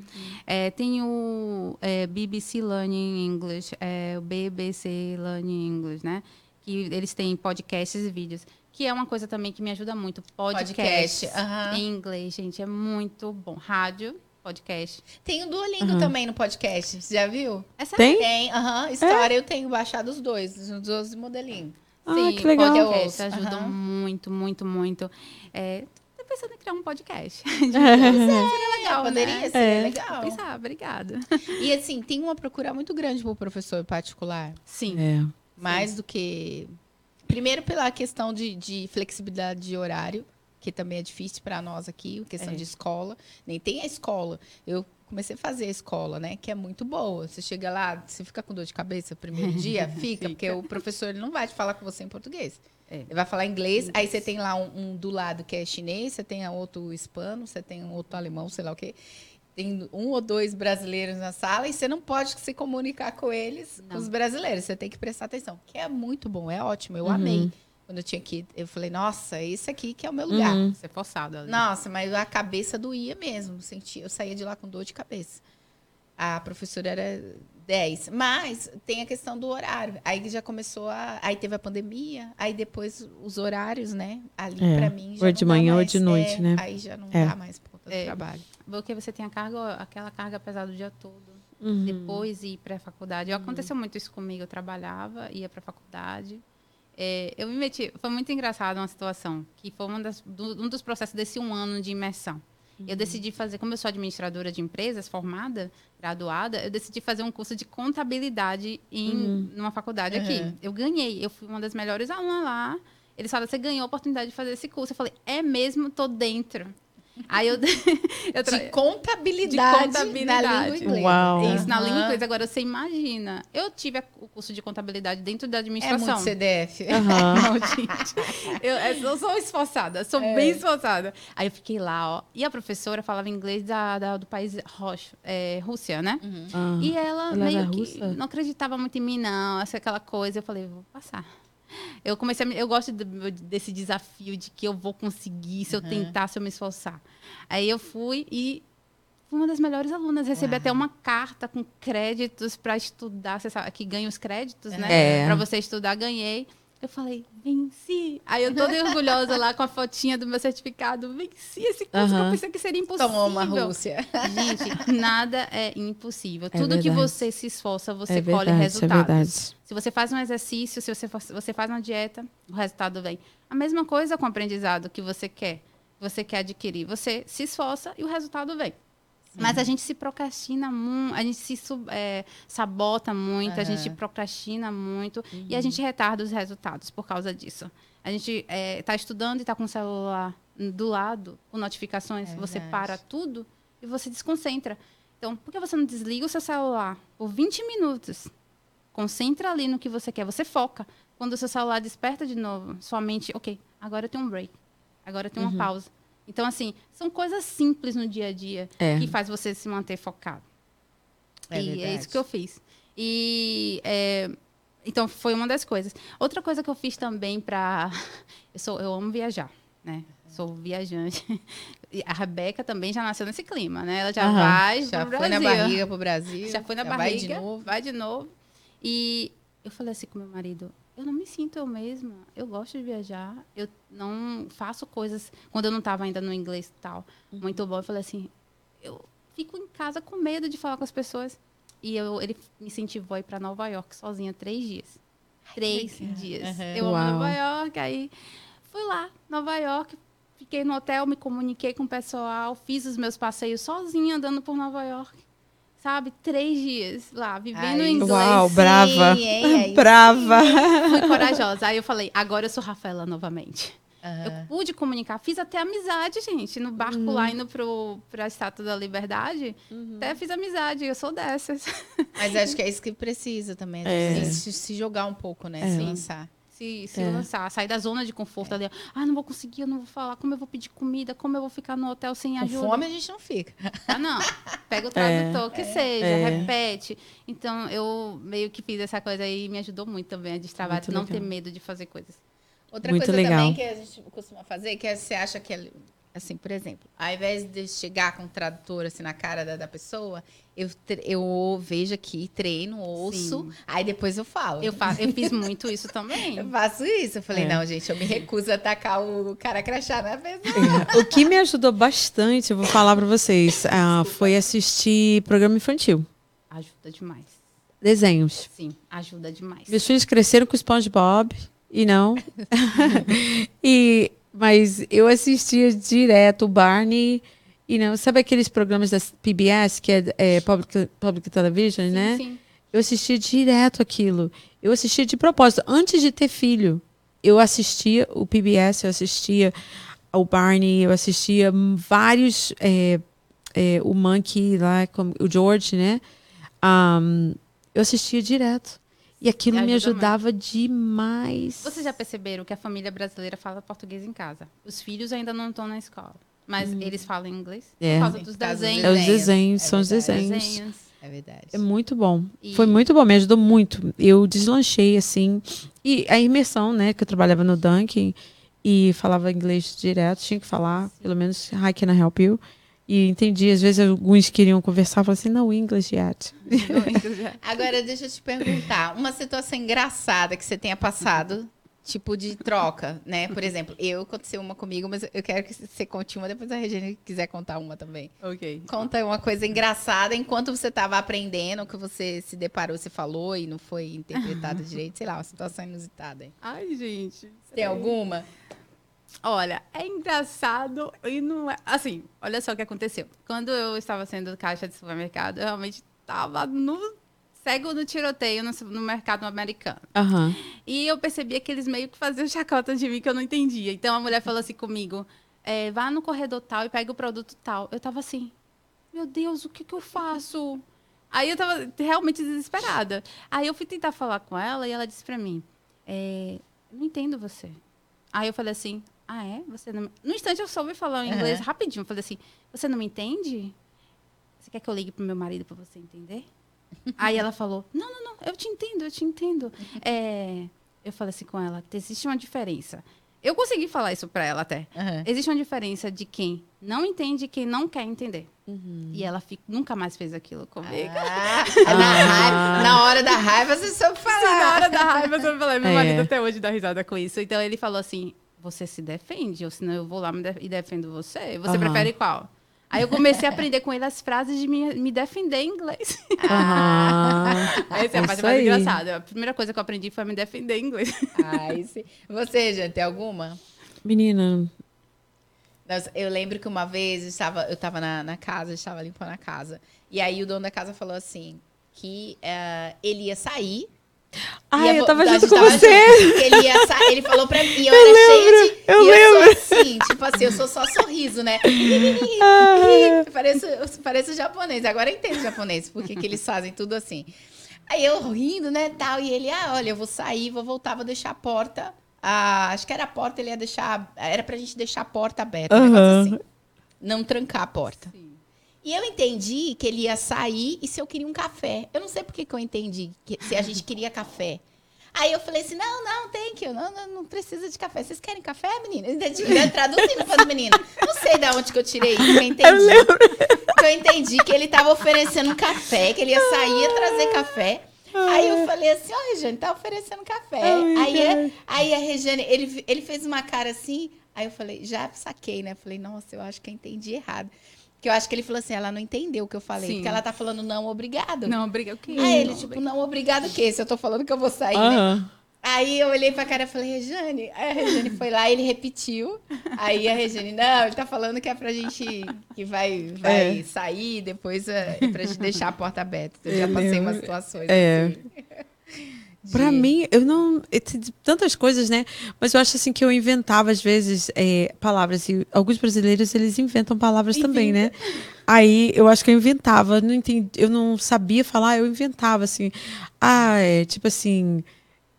É, tem o é, BBC Learning English, é, o BBC Learning English, né? Que eles têm podcasts e vídeos. Que é uma coisa também que me ajuda muito. Podcast, Podcast, em inglês, gente. É muito bom. Rádio, podcast. Tem o Duolingo também no podcast, você já viu? É sério? Tem? Tem, aham. História eu tenho baixado os dois, os 12 modelinhos. Ah, Sim, que legal. podcast ajudam muito, muito, muito. É, tô pensando em criar um podcast. Seria legal, né? poderia ser É. legal. Pensar, obrigada. E assim, tem uma procura muito grande por professor particular. Sim. É. Mais do que. Primeiro, pela questão de, de flexibilidade de horário, que também é difícil para nós aqui, questão É. de escola. Nem tem a escola. Eu comecei a fazer a escola, né? Que é muito boa. Você chega lá, você fica com dor de cabeça o primeiro dia? Fica, porque o professor ele não vai te falar com você em português. É. Ele vai falar inglês, aí você tem lá um, um do lado que é chinês, você tem outro hispano, você tem outro alemão, sei lá o quê. Tem um ou dois brasileiros na sala e você não pode se comunicar com eles, com Não. os brasileiros. Você tem que prestar atenção. Que é muito bom, é ótimo. Eu Uhum. amei. Quando eu tinha que. Eu falei, nossa, esse aqui que é o meu lugar. Uhum. Ser forçado ali. Nossa, mas a cabeça doía mesmo. Senti, eu saía de lá com dor de cabeça. A professora era 10. Mas tem a questão do horário. Aí já começou a. Aí teve a pandemia, aí depois os horários, né? Ali É, pra mim já. ou de não dá manhã ou mais. de noite, É, né? Aí já não É. dá mais por conta do É. trabalho. Porque você tem a carga, aquela carga pesada o dia todo. Uhum. Depois ir para a faculdade. Aconteceu muito isso comigo. Eu trabalhava, ia para a faculdade. É, eu me meti. Foi muito engraçado uma situação, que foi uma das, do- um dos processos desse um ano de imersão. Eu decidi fazer, como eu sou administradora de empresas, formada, graduada, eu decidi fazer um curso de contabilidade em numa faculdade aqui. Uhum. Eu ganhei, eu fui uma das melhores alunas lá. Eles falaram, você ganhou a oportunidade de fazer esse curso. Eu falei, é mesmo, tô dentro. Aí eu, eu tra- De contabilidade, De contabilidade. na língua inglesa. Uau. isso na língua inglesa. Agora, você imagina. Eu tive a- o curso de contabilidade dentro da É administração. muito CDF. Aham. Não, gente. Eu, eu sou esforçada, sou É. bem esforçada. Aí eu fiquei lá, ó. E a professora falava inglês da, da- do país Rocha, é, Rússia, né? Ah. E ela, Ela meio que russa? não acreditava muito em mim, não. Essa aquela coisa. Eu falei, vou passar. Eu comecei a me- Eu gosto desse desafio de que eu vou conseguir se eu tentar, se eu me esforçar. Aí eu fui e fui uma das melhores alunas. Recebi Uau. até uma carta com créditos para estudar. Você sabe que ganha os créditos, né? É. Para você estudar, ganhei. Eu falei, venci. Aí eu toda orgulhosa lá com a fotinha do meu certificado. Venci esse curso que eu pensei que seria impossível. Toma, Rússia. Gente, nada é impossível. É Tudo que verdade. você se esforça, você é colhe verdade, é resultados. verdade. Se você faz um exercício, se você, você faz uma dieta, o resultado vem. A mesma coisa com o aprendizado que você quer, que você quer adquirir. Você se esforça e o resultado vem. Mas a gente se procrastina muito, a gente se sub- é, sabota muito, a gente procrastina muito e Uhum. a gente retarda os resultados por causa disso. A gente está estudando e está com o celular do lado, com notificações, É você para tudo e você desconcentra. Então, por que você não desliga o seu celular por 20 minutos? Concentra ali no que você quer, você foca. Quando o seu celular desperta de novo, sua mente, ok, agora eu tenho um break, agora eu tenho Uhum. uma pausa. Então, assim, são coisas simples no dia a dia É. que faz você se manter focado. É e é verdade. isso que eu fiz. E é, então foi uma das coisas. Outra coisa que eu fiz também para eu sou eu amo viajar, né? Sou viajante. E a Rebeca também já nasceu nesse clima, né? Ela já Aham. vai Já foi na Brasil. barriga pro Brasil. Já foi na vai barriga, de novo. vai de novo. E eu falei assim com meu marido, eu não me sinto eu mesma. Eu gosto de viajar. Eu não faço coisas quando eu não estava ainda no inglês e tal. Uhum. Muito bom. Eu falei assim, eu fico em casa com medo de falar com as pessoas. E eu, ele me incentivou a ir para Nova York sozinha três dias. Três legal. dias. Aham. Eu amo. Nova York. Aí fui lá, Nova York. Fiquei no hotel, me comuniquei com o pessoal, fiz os meus passeios sozinha andando por Nova York. Sabe? Três dias lá, vivendo Aí, em inglês. Uau, brava. Sim, hein? Aí Brava. Fui corajosa. Aí eu falei, agora eu sou Rafaela novamente. Aham. Eu pude comunicar, fiz até amizade, gente, no barco Uhum. lá indo pro, pra Estátua da Liberdade. Até fiz amizade, eu sou dessas. Mas acho que é isso que precisa também. É. Se, se jogar um pouco, né? É. Se lançar. Se, se É. lançar, sair da zona de conforto ali. Ah, não vou conseguir, eu não vou falar. Como eu vou pedir comida? Como eu vou ficar no hotel sem Com ajuda? fome a gente não fica. Ah, não. Pega o tradutor, que seja, É. repete. Então, eu meio que fiz essa coisa aí e me ajudou muito também a destravar, Muito não legal. ter medo de fazer coisas. Outra Muito coisa legal. também que a gente costuma fazer, que é, você acha que, é, assim, por exemplo, ao invés de chegar com o tradutor assim na cara da, da pessoa, eu, eu vejo aqui, treino, ouço, Sim. aí depois eu falo. Eu, fa eu fiz muito isso também. Eu faço isso. Eu falei, É. não, gente, eu me recuso a tacar o cara crachá na pessoa. É, O que me ajudou bastante, eu vou falar pra vocês, ah, foi assistir programa infantil. Ajuda demais. Desenhos. Sim, ajuda demais. Meus filhos cresceram com SpongeBob e não. e, mas eu assistia direto o Barney e não. Sabe aqueles programas da PBS, que é, é Public, Public Television, Sim, né? sim. Eu assistia direto aquilo. Eu assistia de propósito. Antes de ter filho, eu assistia o PBS, eu assistia o Barney, eu assistia vários. é, é, o Monkey lá, como- o George, né? Ahn, eu assistia direto. E aquilo E me ajuda ajudava demais. Vocês já perceberam que a família brasileira fala português em casa? Os filhos ainda não estão na escola. Mas eles falam inglês É. por causa Sim, dos desenhos. É os desenhos, é são os desenhos. desenhos. É verdade. É muito bom. E- Foi muito bom, me ajudou muito. Eu deslanchei, assim. E a imersão, né? Que eu trabalhava no Dunkin' e falava inglês direto, tinha que falar, pelo menos, hi, can I help you? E entendi, às vezes alguns queriam conversar, eu falava assim, no English yet. Agora, deixa eu te perguntar. Uma situação engraçada que você tenha passado, tipo de troca, né? Por exemplo, eu aconteceu uma comigo, mas eu quero que você conte uma, depois a Regina quiser contar uma também. ok. Conta uma coisa engraçada enquanto você estava aprendendo, que você se deparou, você falou e não foi interpretado direito, sei lá, uma situação inusitada. hein? Ai, gente. Tem alguma? Olha, é engraçado e não é. Assim, olha só o que aconteceu. Quando eu estava sendo caixa de supermercado, eu realmente estava no cego no tiroteio no, no mercado americano. Aham. E eu percebia que eles meio que faziam chacota de mim que eu não entendia. Então a mulher falou assim comigo: é, vá no corredor tal e pega o produto tal. Eu tava assim, meu Deus, o que, que eu faço? Aí eu tava realmente desesperada. Aí eu fui tentar falar com ela e ela disse pra mim: é, não entendo você. Aí eu falei assim: ah, é? Você não... me-" No instante eu soube falar em inglês rapidinho. Eu falei assim: você não me entende? Você quer que eu ligue pro meu marido pra você entender? Aí ela falou: Não, não, não, eu te entendo, eu te entendo. É, eu falei assim com ela: existe uma diferença. Eu consegui falar isso pra ela até. Aham. Existe uma diferença de quem não entende e quem não quer entender. E ela fi- nunca mais fez aquilo comigo. Ah, na, raiva- na hora da raiva você soube Sim, falar. na hora da raiva, eu falei, meu É. marido até hoje dá risada com isso. Então ele falou assim: você se defende, ou senão eu vou lá e defendo você. Você Aham. prefere qual? Aí eu comecei a aprender com ele as frases de me, me defender em inglês. Aham. Essa é a parte mais aí. engraçada. A primeira coisa que eu aprendi foi me defender em inglês. Ai, sim. Você, já tem alguma? Menina, Nossa, eu lembro que uma vez eu estava, eu estava na, na casa, eu estava limpando a casa. E aí o dono da casa falou assim: que eh, ele ia sair. Ai, ia eu tava junto com tava você. junto, que ele ia sa- Ele falou pra mim, e eu, era cheia de. eu e lembro. eu sou assim, tipo assim, eu sou só sorriso, né? pareço, pareço japonês. Agora eu entendo japonês, porque que eles fazem tudo assim. Aí eu rindo, né, tal, e ele, ah, olha, eu vou sair, vou voltar, vou deixar a porta. ah, acho que era a porta, ele ia deixar. Era pra gente deixar a porta aberta, um assim. Não trancar a porta. E eu entendi que ele ia sair e se eu queria um café. Eu não sei por que, que eu entendi que, se a gente queria café. Aí eu falei assim: não, não, thank you. Não, não, não precisa de café. Vocês querem café, menina? Traduzindo para as meninas. Não sei de onde que eu tirei isso, que eu entendi. Que eu entendi que ele estava oferecendo um café, que ele ia sair e trazer café. Aí eu falei assim, ó, Regiane, tá oferecendo café. Ai, aí, é- aí a Regiane, ele, ele fez uma cara assim, aí eu falei, já saquei, né? Falei, nossa, eu acho que eu entendi errado. Que eu acho que ele falou assim, ela não entendeu o que eu falei. Sim. Porque ela tá falando não, obrigado. Não, briga o quê? Aí ele, Não, tipo, não, obrigado o quê? Se eu tô falando que eu vou sair, né? Aí eu olhei pra cara e falei, Rejane. Aí a Rejane foi lá, ele repetiu. Aí a Rejane, não, ele tá falando que é pra gente que vai, vai É. sair, depois é pra gente deixar a porta aberta. Eu já passei umas situações É. assim. Pra De- mim, eu não. Tantas coisas, né? Mas eu acho assim que eu inventava, às vezes, é, palavras. E alguns brasileiros, eles inventam palavras também, né? Aí eu acho que eu inventava. Não entendi, eu não sabia falar, eu inventava, assim. Ah, é tipo assim.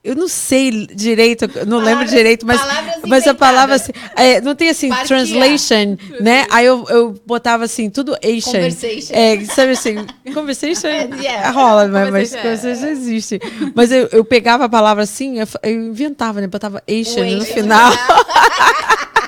Eu não sei direito, não lembro Palavras- direito, mas, mas a palavra assim. é, não tem assim, translation, né? Aí eu, eu botava assim, tudo Asian. Conversation. É, sabe assim, conversation Yeah. rola, mas, mas Conversation, é. conversation existe. Mas eu, eu pegava a palavra assim, eu, eu inventava, né? Botava Asian no final.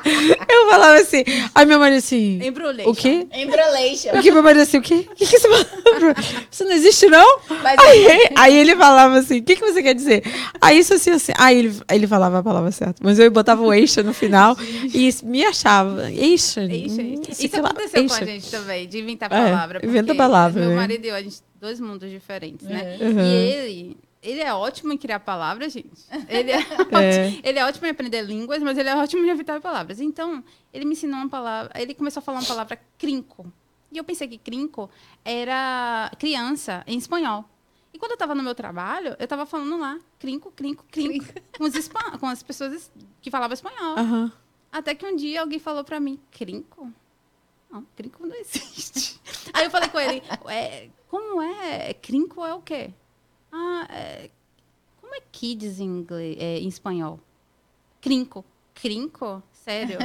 Eu falava assim, aí meu marido assim, Embrulhation. o quê? Embrulation. O que meu marido assim, o quê? O que, que você falou? Isso não existe, não? Mas Aí, aí ele falava assim, o que, que você quer dizer? Aí isso assim, assim. Aí ele, ele falava a palavra certa. Mas eu botava o Asian no final e me achava. Asian. hum, Isso aconteceu com a gente também, de inventar É, palavra. inventa porque palavra, Meu né? marido e eu, a gente, dois mundos diferentes, né? É. Uhum. E ele, ele é ótimo em criar palavras, gente. Ele é, É. ótimo, ele é ótimo em aprender línguas, mas ele é ótimo em inventar palavras. Então, ele me ensinou uma palavra, ele começou a falar uma palavra crinco. E eu pensei que crinco era criança em espanhol. E quando eu estava no meu trabalho, eu estava falando lá, crinco, crinco, crinco, com, os espa- com as pessoas que falavam espanhol. Aham. Até que um dia alguém falou pra mim, crinco? Não, crinco não existe. Aí eu falei com ele, "É, como é? Crinco é o quê? Ah, é, como é kids em, inglês, é, em espanhol? Crinco. Crinco? Sério?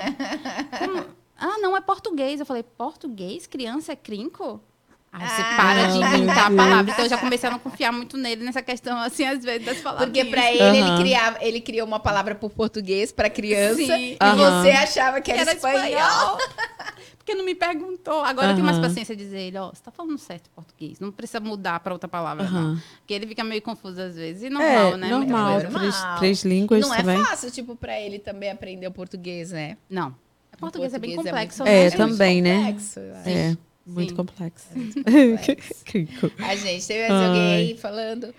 Como? Ah, não, é português. Eu falei, português? Criança é crinco? Aí você Ah. para de inventar a palavra. Então eu já comecei a não confiar muito nele nessa questão, assim, às vezes, das palavras. Porque pra ele, ele, Aham. criava, ele criou uma palavra por português pra criança. Sim. E Aham. você achava que era, era espanhol. espanhol. Porque não me perguntou. Agora eu tenho mais paciência de dizer ele, ó, você tá falando certo português. Não precisa mudar para outra palavra, não. Aham. Porque ele fica meio confuso às vezes. E normal, é, né? normal. Três, três línguas Não é também. fácil, tipo, pra ele também aprender o português, né? Não. O português, é bem português é complexo. muito- É, né? também, né? complexo, eu acho. É, muito Sim. complexo. complexo. Crico. A gente teve alguém aí falando.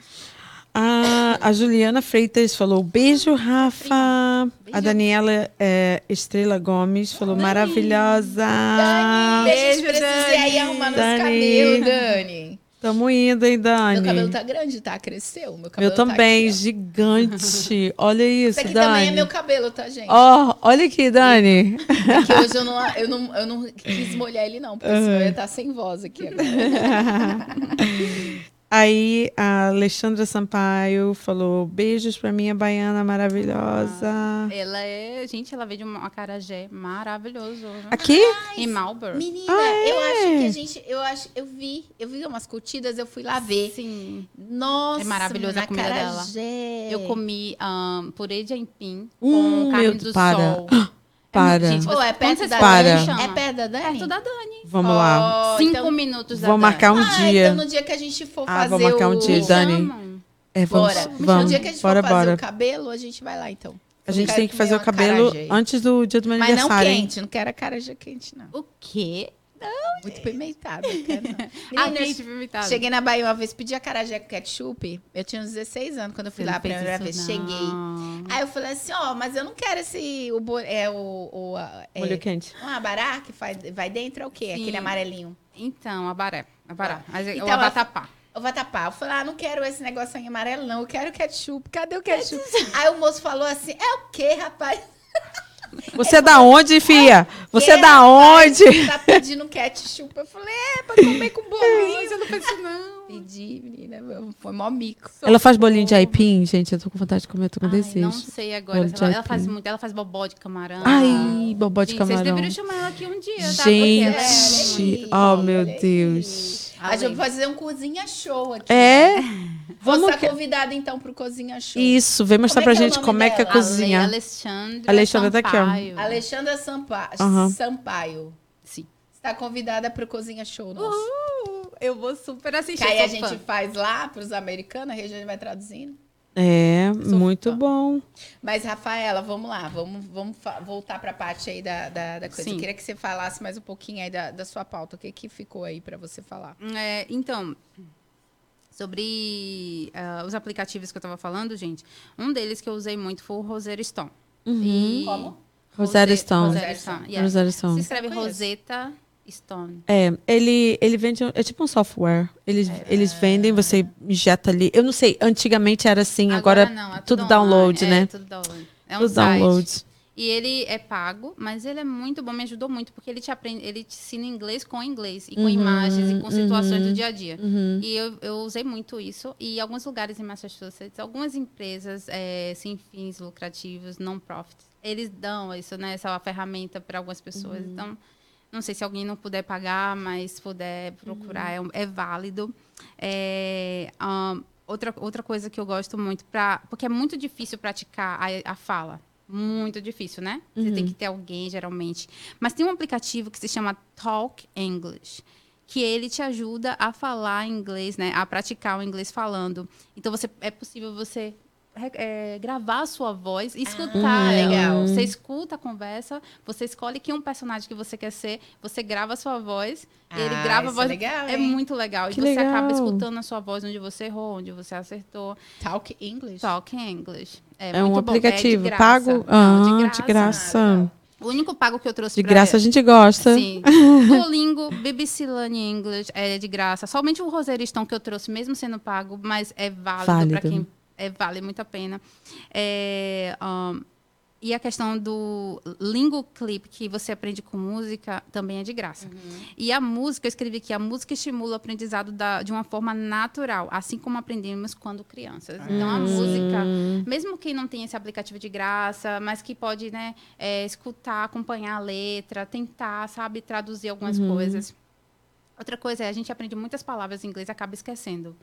Ah, a Juliana Freitas falou: beijo, Rafa. A Beijo. Daniela é, Estrela Gomes falou: Dani. maravilhosa. Dani, a gente Beijo, precisa ir aí Dani. arrumar Dani. cabelos, Dani. Tamo indo, hein, Dani? Meu cabelo tá grande, tá? Cresceu. Meu cabelo Meu também, Tá aqui, gigante. Olha isso, Isso aqui Dani. também é meu cabelo, tá, gente? Ó, olha aqui, Dani. É que hoje eu não, eu, não, eu não quis molhar ele, não, porque senão eu ia estar sem voz aqui agora. Aí a Alexandra Sampaio falou: beijos pra minha baiana maravilhosa. Ela é... Gente, ela veio de um acarajé maravilhoso. né? Aqui? Em Marlborough. Menina, Ah, é? eu acho que a gente, eu acho, eu vi, eu vi umas curtidas, eu fui lá ver. Sim. Nossa, É maravilhosa a comida dela. acarajé. Eu comi ahn, purê de aipim Hum, com carne meu- do para. sol. Para. Gente, Pô, é perto da Para. Dani? É perto da Dani? Perto da Dani. Vamos lá. Ó, Cinco então- minutos da Vou marcar um ah, dia. então no dia que a gente for Ah, fazer vou marcar um o... dia, Dani. chamam. É, vamos, Bora. vamos. No dia que a gente bora, for fazer bora. o cabelo, a gente vai lá, então. A gente tem que fazer o cabelo antes do dia do meu Mas não aniversário. hein? quente, não quero acarajé quente, não. O quê? Muito pimentado, eu quero não. Ah, quente pimentado. Cheguei na Bahia uma vez, pedi acarajé com ketchup. Eu tinha uns 16 anos quando eu fui Você lá não a primeira vez. isso, Cheguei. não. Aí eu falei assim, ó, mas eu não quero esse... O, é, o, o, a- é, Molho quente. um abará que faz, vai dentro é o quê? Sim. Aquele amarelinho. Então, a baré. A bará. Mas é- Então, o abatapá. Eu vou tapar. Eu falei, ah, não quero esse negocinho amarelo, não. Eu quero ketchup. Cadê o ketchup? Aí o moço falou assim, é o quê, rapaz? Você é da onde, fia? Você é Que, da onde? Tá pedindo ketchup. Eu falei, é, pra comer com bolinho. Você não fez isso, não. Pedi, menina. meu, Foi mó mico. Ela faz bolinho de aipim, gente. Eu tô com vontade de comer, eu tô com Ai, desejo. não sei agora. Ela, ela faz muito. Ela faz bobó de camarão. Ai, bobó de Gente, camarão. Vocês deveriam chamar ela aqui um dia, tá? É- Gente, Olha oh meu aí. A gente vai fazer um cozinha show aqui. É? Vamos estar que- convidada então pro cozinha show. Isso, vem mostrar Como é pra é o gente nome como é que é dela? cozinha. Ale- Alexandra, Alexandra tá aqui, ó. Sampaio. Alexandra Sampa... Aham. Sampaio. Sim. Está convidada pro cozinha show nosso. Uh, eu vou super assistir. que aí a sou gente fã. faz lá pros americanos, a Regiane vai traduzindo. É, Sou muito fã. bom. Mas, Rafaela, vamos lá, vamos, vamos voltar para a parte aí da, da, da coisa. Sim. Eu queria que você falasse mais um pouquinho aí da, da sua pauta. O que, que ficou aí para você falar? É, então, sobre ah, os aplicativos que eu estava falando, gente, um deles que eu usei muito foi o Rosetta Stone. E- Como? Rosetta Rose- Stone. Rosetta Stone, yeah. Rosetta Se Stone. escreve Conheço. Rosetta Stone. É, ele, ele vende. É tipo um software. Eles, eles vendem, você injeta ali. Eu não sei, antigamente era assim, agora, não, é tudo online, download, é, né? tudo download. É um tudo site. download. E ele é pago, mas ele é muito bom, me ajudou muito, porque ele te aprende, ele te ensina inglês com inglês, e com Uhum, imagens, e com situações do dia a dia. Uhum. E eu, eu usei muito isso. E alguns lugares em Massachusetts, algumas empresas é, sem fins lucrativos, non-profit, eles dão isso, né? Essa ferramenta para algumas pessoas. Uhum. Então, não sei se alguém não puder pagar, mas puder procurar, é, um- é válido. É, ahn, outra, outra coisa que eu gosto muito, pra, porque é muito difícil praticar a, a fala. Muito difícil, né? Você tem que ter alguém, geralmente. Mas tem um aplicativo que se chama Talk English que ele te ajuda a falar inglês, né? A praticar o inglês falando. Então você é possível você é, gravar a sua voz e escutar. Ah, legal. Você escuta a conversa, você escolhe que um personagem que você quer ser, você grava a sua voz, ele Ah, grava a isso voz. é legal, é muito legal. Que e você legal. acaba escutando a sua voz onde você errou, onde você acertou. Talk English. Talk English. É, É um bom. É de aplicativo graça. pago? Ah, de graça. O único pago que eu trouxe De pra- graça a gente gosta. Sim. Duolingo, BBC Learn English é de graça. Somente o Roseristão que eu trouxe, mesmo sendo pago, mas é válido, Válido. para quem é, vale muito a pena. É, ahn, e a questão do Lingo Clip, que você aprende com música, também é de graça. E a música, eu escrevi aqui, a música estimula o aprendizado da- de uma forma natural, assim como aprendemos quando crianças. Então, a música, mesmo quem não tem esse aplicativo de graça, mas que pode né, é, escutar, acompanhar a letra, tentar, sabe, traduzir algumas coisas. Outra coisa é, a gente aprende muitas palavras em inglês e acaba esquecendo.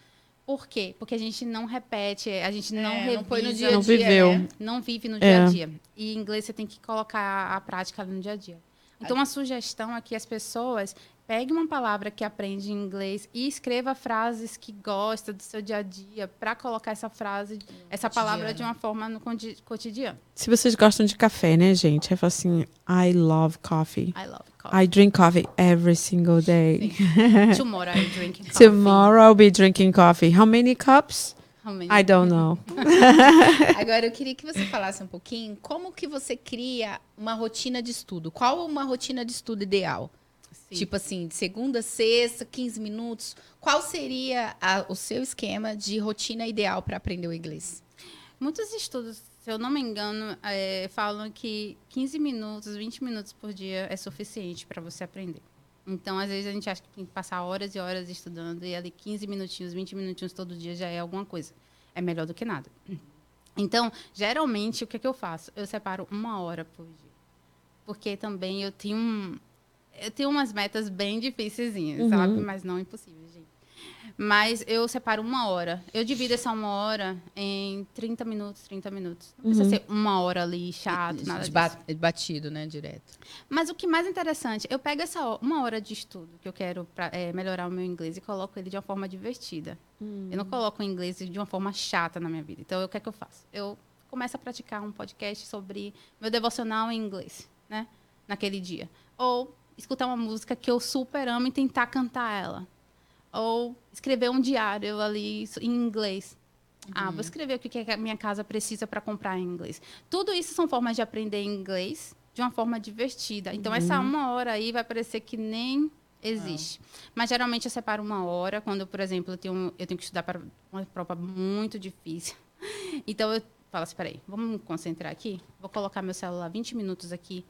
Por quê? Porque a gente não repete, a gente não É, não foi no dia a Não dia, viveu. né? Não vive no É. dia a dia. E em inglês você tem que colocar a prática no dia a dia. Então, a sugestão é que as pessoas peguem uma palavra que aprende em inglês e escreva frases que gosta do seu dia a dia para colocar essa frase, essa palavra de uma forma no cotidiano. Se vocês gostam de café, né, gente? Aí fala assim, I love coffee. I love coffee. I drink coffee every single day. Tomorrow I drink coffee. Tomorrow I'll be drinking coffee. How many cups? How many? I don't know. Agora, eu queria que você falasse um pouquinho como que você cria uma rotina de estudo. Qual uma rotina de estudo ideal? Sim. Tipo assim, de segunda, sexta, 15 minutos. Qual seria a- o seu esquema de rotina ideal para aprender o inglês? Muitos estudos, se eu não me engano, é, falam que 15 minutos, 20 minutos por dia é suficiente para você aprender. Então, às vezes, a gente acha que tem que passar horas e horas estudando, e ali 15 minutinhos, 20 minutinhos todo dia já é alguma coisa. É melhor do que nada. Então, geralmente, o que, é que eu faço? Eu separo uma hora por dia. Porque também eu tenho um, eu tenho umas metas bem difíceis, sabe? Mas não impossíveis. Mas eu separo uma hora. Eu divido essa uma hora em 30 minutos, 30 minutos. Não precisa ser uma hora ali, chato, nada de disso. ba- batido, né? Direto. Mas o que mais interessante, eu pego essa uma hora de estudo que eu quero pra, eh, melhorar o meu inglês e coloco ele de uma forma divertida. Eu não coloco o inglês de uma forma chata na minha vida. Então, o que é que eu faço? Eu começo a praticar um podcast sobre meu devocional em inglês, né? Naquele dia. Ou escutar uma música que eu super amo e tentar cantar ela. Ou escrever um diário ali em inglês. Ah, vou escrever o que que a minha casa precisa para comprar em inglês. Tudo isso são formas de aprender inglês de uma forma divertida. Então, essa uma hora aí vai parecer que nem existe. Mas, geralmente, eu separo uma hora quando, por exemplo, eu tenho, eu tenho que estudar para uma prova muito difícil. Então, eu falo assim, peraí, vamos me concentrar aqui? Vou colocar meu celular 20 minutos aqui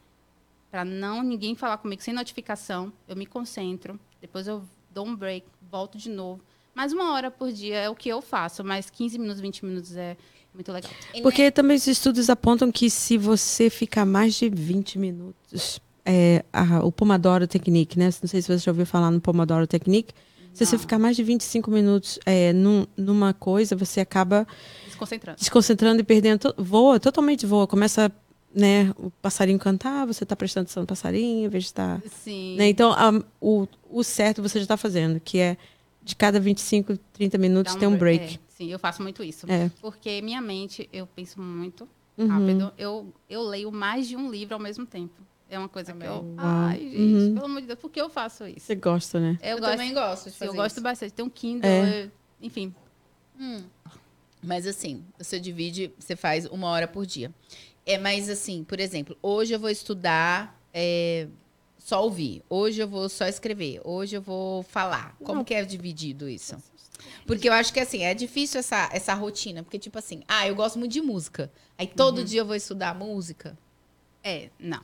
para não ninguém falar comigo sem notificação. Eu me concentro, depois eu dou um break, volto de novo. Mais uma hora por dia é o que eu faço, mas 15 minutos, 20 minutos é muito legal. Porque também os estudos apontam que se você ficar mais de 20 minutos, é, a- o Pomodoro Technique, né? Não sei se você já ouviu falar no Pomodoro Technique. Se você ficar mais de 25 minutos é, num- numa coisa, você acaba Desconcentrando. desconcentrando e perdendo. to- Voa, totalmente voa. Começa né, o passarinho cantar, você está prestando atenção no passarinho, em vez de estar. Sim. Né? Então, a- o, o certo você já está fazendo, que é de cada 25, 30 minutos Dá tem um break. É, sim, eu faço muito isso. É. Porque minha mente, eu penso muito Uhum. rápido. Eu, eu leio mais de um livro ao mesmo tempo. É uma coisa Também. que eu. Uau. Ai, gente, Uhum. pelo amor de Deus, por que eu faço isso? Você gosta, né? Eu, gosto, também gosto de sim, fazer eu gosto isso. bastante. Tem um Kindle, É. eu- enfim. Mas assim, você divide, você faz uma hora por dia. É, mas assim, por exemplo, hoje eu vou estudar é, só ouvir. Hoje eu vou só escrever. Hoje eu vou falar. Como que é dividido isso? Porque eu acho que assim, é difícil essa, essa rotina. Porque, tipo assim, ah, eu gosto muito de música. Aí todo dia eu vou estudar música. É, não.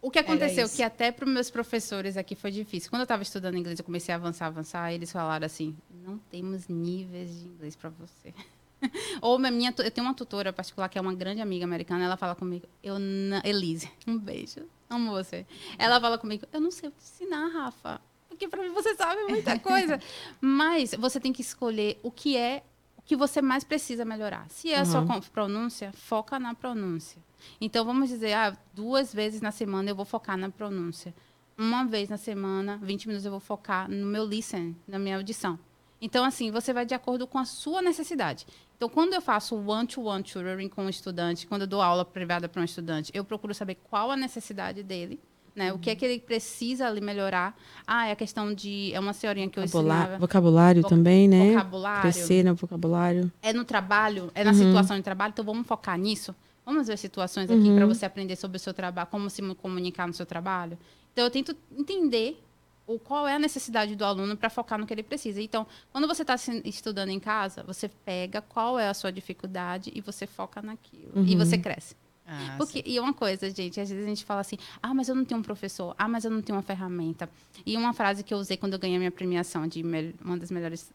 O que aconteceu, que até para os meus professores aqui foi difícil. Quando eu estava estudando inglês, eu comecei a avançar, avançar, eles falaram assim: não temos níveis de inglês para você. Ou minha, eu tenho uma tutora particular que é uma grande amiga americana, ela fala comigo, eu não, Elise, um beijo, amo você. Ela fala comigo, eu não sei o que ensinar, Rafa, porque para mim você sabe muita coisa. Mas você tem que escolher o que é o que você mais precisa melhorar. Se é a sua Uhum. con- pronúncia, foca na pronúncia. Então vamos dizer, ah, duas vezes na semana eu vou focar na pronúncia. Uma vez na semana, 20 minutos eu vou focar no meu listen, na minha audição. Então, assim, você vai de acordo com a sua necessidade. Então, quando eu faço one-to-one tutoring com um estudante, quando eu dou aula privada para um estudante, eu procuro saber qual a necessidade dele, né? O que é que ele precisa ali melhorar. Ah, é a questão de... É uma senhorinha que eu Vocabula- ensinava. vocabulário Voc- também, né? Vocabulário. Crescer no vocabulário. É no trabalho, é na situação de trabalho, então vamos focar nisso. Vamos ver situações aqui para você aprender sobre o seu trabalho, como se comunicar no seu trabalho. Então, eu tento entender o, qual é a necessidade do aluno para focar no que ele precisa. Então, quando você está estudando em casa, você pega qual é a sua dificuldade e você foca naquilo. E você cresce. Ah, Porque, e uma coisa, gente, às vezes a gente fala assim, ah, mas eu não tenho um professor, ah, mas eu não tenho uma ferramenta. E uma frase que eu usei quando eu ganhei a minha premiação de uma das melhores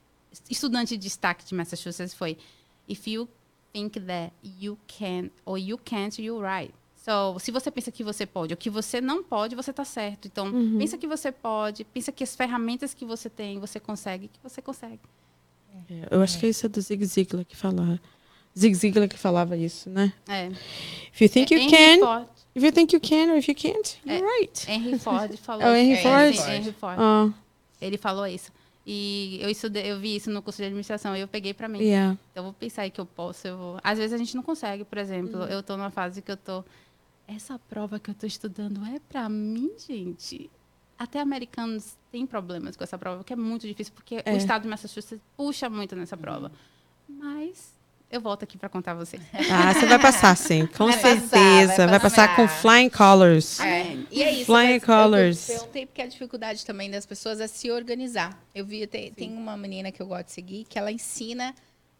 estudantes de destaque de Massachusetts foi If you think that you can or you can't, you're right. So, se você pensa que você pode ou que você não pode, você está certo. Então, pensa que você pode, pensa que as ferramentas que você tem, você consegue, que você consegue. É, Eu acho que isso é do Zig Ziglar que falava. Zig Ziglar que falava isso, né? É. If you think you Henry can, Ford, if you think you can, or if you can't, you're right. Henry Ford falou É o Henry isso. Ford? Henry Ford. Ah, Ele falou isso. E eu estudei, eu vi isso no curso de administração e eu peguei pra mim. yeah. Então, eu vou pensar aí que eu posso, eu vou... Às vezes a gente não consegue, por exemplo. Eu tô numa fase que eu tô... Essa prova que eu tô estudando é pra mim, gente? Até americanos têm problemas com essa prova, que é muito difícil, porque É. o estado de Massachusetts puxa muito nessa prova. Mas eu volto aqui pra contar a vocês. Ah, você vai passar, sim. Com Vai passar, certeza. vai vai, passar com passar. flying colors. É, e é isso. Flying mas colors. Eu perguntei porque a dificuldade também das pessoas é se organizar. Eu vi, tem, tem uma menina que eu gosto de seguir que ela ensina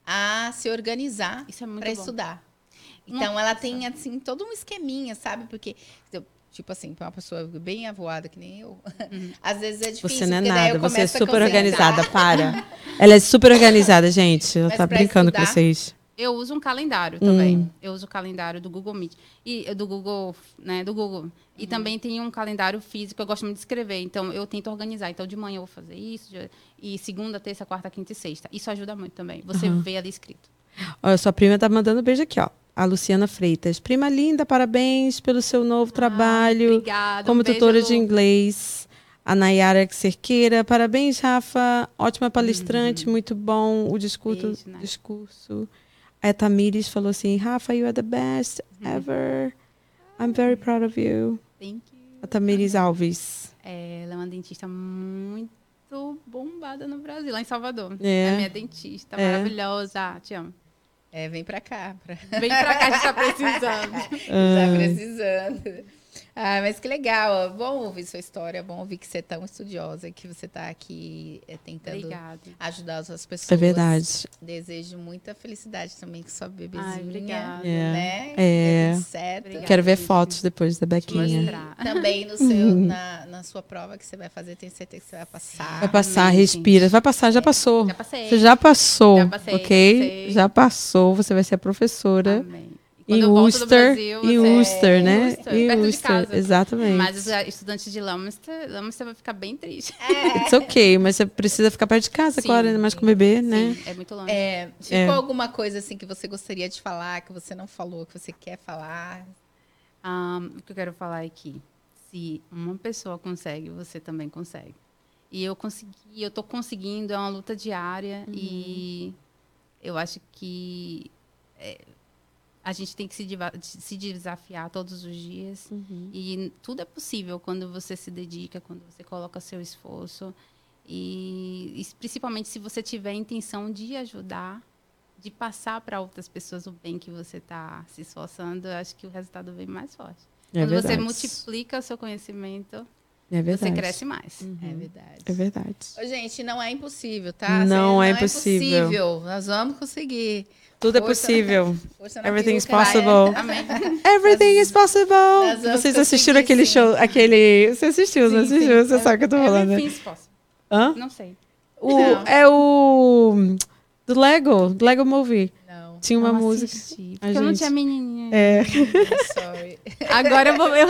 a se organizar Isso é muito para bom. estudar. Então ela tem assim todo um esqueminha, sabe? Porque tipo assim, pra uma pessoa bem avoada que nem eu, às vezes é difícil. Você não é nada, você é super organizada, para. Ela é super organizada, gente. Ela Mas tá pra brincando com estudar- vocês. Eu uso um calendário também. Hum. Eu uso o calendário do Google Meet e do Google, né, do Google. E Uhum. também tem um calendário físico. Eu gosto muito de escrever, então eu tento organizar. Então de manhã eu vou fazer isso, de- e segunda, terça, quarta, quinta e sexta. Isso ajuda muito também. Você Uhum. vê ali escrito. Olha, sua prima tá mandando beijo aqui, ó. A Luciana Freitas. Prima linda, parabéns pelo seu novo trabalho Obrigada. como um beijo, tutora de inglês. A Nayara Cerqueira. Parabéns, Rafa. Ótima palestrante, muito bom o discurso. Uhum. Beijo, discurso. A Tamires falou assim: Rafa, you are the best Uhum. ever. I'm very proud of you. Thank you. A Tamires Alves. É, ela é uma dentista muito bombada no Brasil, lá em Salvador. É. É, minha dentista, É. maravilhosa. Te amo. É, vem pra cá. Pra... Vem pra cá, a gente tá precisando. Tá precisando. Ah, mas que legal. Bom ouvir sua história. Bom ouvir que você é tão estudiosa, que você tá aqui é, tentando Obrigada. ajudar as outras pessoas. É verdade. Desejo muita felicidade também com sua bebezinha. Ai, obrigada. É. Né? É. Tudo certo. Obrigada. Quero ver gente. fotos depois da Bequinha. Também no seu, na, na sua prova que você vai fazer, tenho certeza que você vai passar. Vai passar, Amém, respira. gente. Vai passar, já passou. Já passei. Você já passou, Já passei, ok? passei. Já passou. Você vai ser a professora Amém. E quando em eu volto do Worcester. Brasil, em você- Worcester, né? Worcester, Em casa. exatamente. Mas os estudantes de Leominster, Leominster vai ficar bem triste. It's ok, mas você precisa ficar perto de casa Sim. agora, ainda mais com o bebê, né? Sim, é muito longe. É, ficou É. alguma coisa assim que você gostaria de falar, que você não falou, que você quer falar? Ahn, o que eu quero falar é que se uma pessoa consegue, você também consegue. E eu consegui, eu tô conseguindo, é uma luta diária e eu acho que é, a gente tem que se, se desafiar todos os dias. E tudo é possível quando você se dedica, quando você coloca seu esforço. E, e principalmente se você tiver a intenção de ajudar, de passar para outras pessoas o bem que você está se esforçando, eu acho que o resultado vem mais forte. É quando você verdade. multiplica o seu conhecimento, É verdade. você cresce mais. É verdade. É verdade. Ô, gente, não é impossível, tá? Não Cê- é impossível. impossível. Nós vamos conseguir. Tudo é Força. possível. Na Everything is possible. Everything is possible. Vocês assistiram aquele show, aquele... Você assistiu, não Sim, assistiu? sim. Você sabe o que eu tô falando, né? Everything is possible. Hã? Não sei. O, Não. é o... Do Lego, do Lego Movie. Não, Tinha uma Não música. assisti, porque eu não tinha menininha. É. sorry. Agora eu vou ver.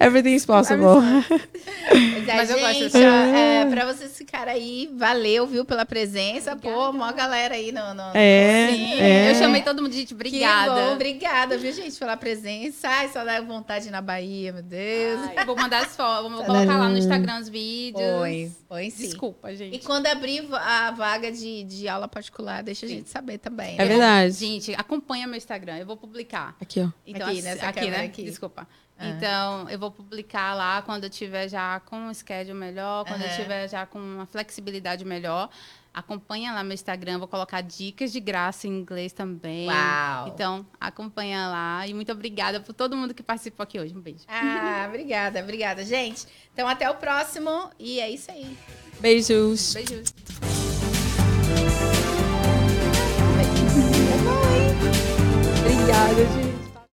Everything is possible. Mas, Mas eu gosto gente, dessa- é, pra vocês ficarem aí, valeu, viu, pela presença. Pô, mó galera aí no... no É, Sim, é. Eu chamei todo mundo, gente, Que obrigada. bom, obrigada, viu, gente, pela presença. Ai, só dá vontade na Bahia, meu Deus. Ai, vou mandar as fotos, vou colocar lá no Instagram os vídeos. Põe, põe sim. Desculpa, gente. E quando abrir a vaga de, de aula particular, deixa a gente saber também. É né? verdade. Gente, acompanha meu Instagram, eu vou publicar. Aqui, Aqui, ó. Então, aqui, nessa né? aqui, né? Aqui. Desculpa. Ah. Então, eu vou publicar lá quando eu tiver já com um schedule melhor, quando uhum. eu tiver já com uma flexibilidade melhor. Acompanha lá meu Instagram, vou colocar dicas de graça em inglês também. Uau! Então, acompanha lá. E muito obrigada por todo mundo que participou aqui hoje. Um beijo. Ah, obrigada, obrigada, gente. Então, até o próximo. E é isso aí. Beijos. Beijos. É obrigada, gente.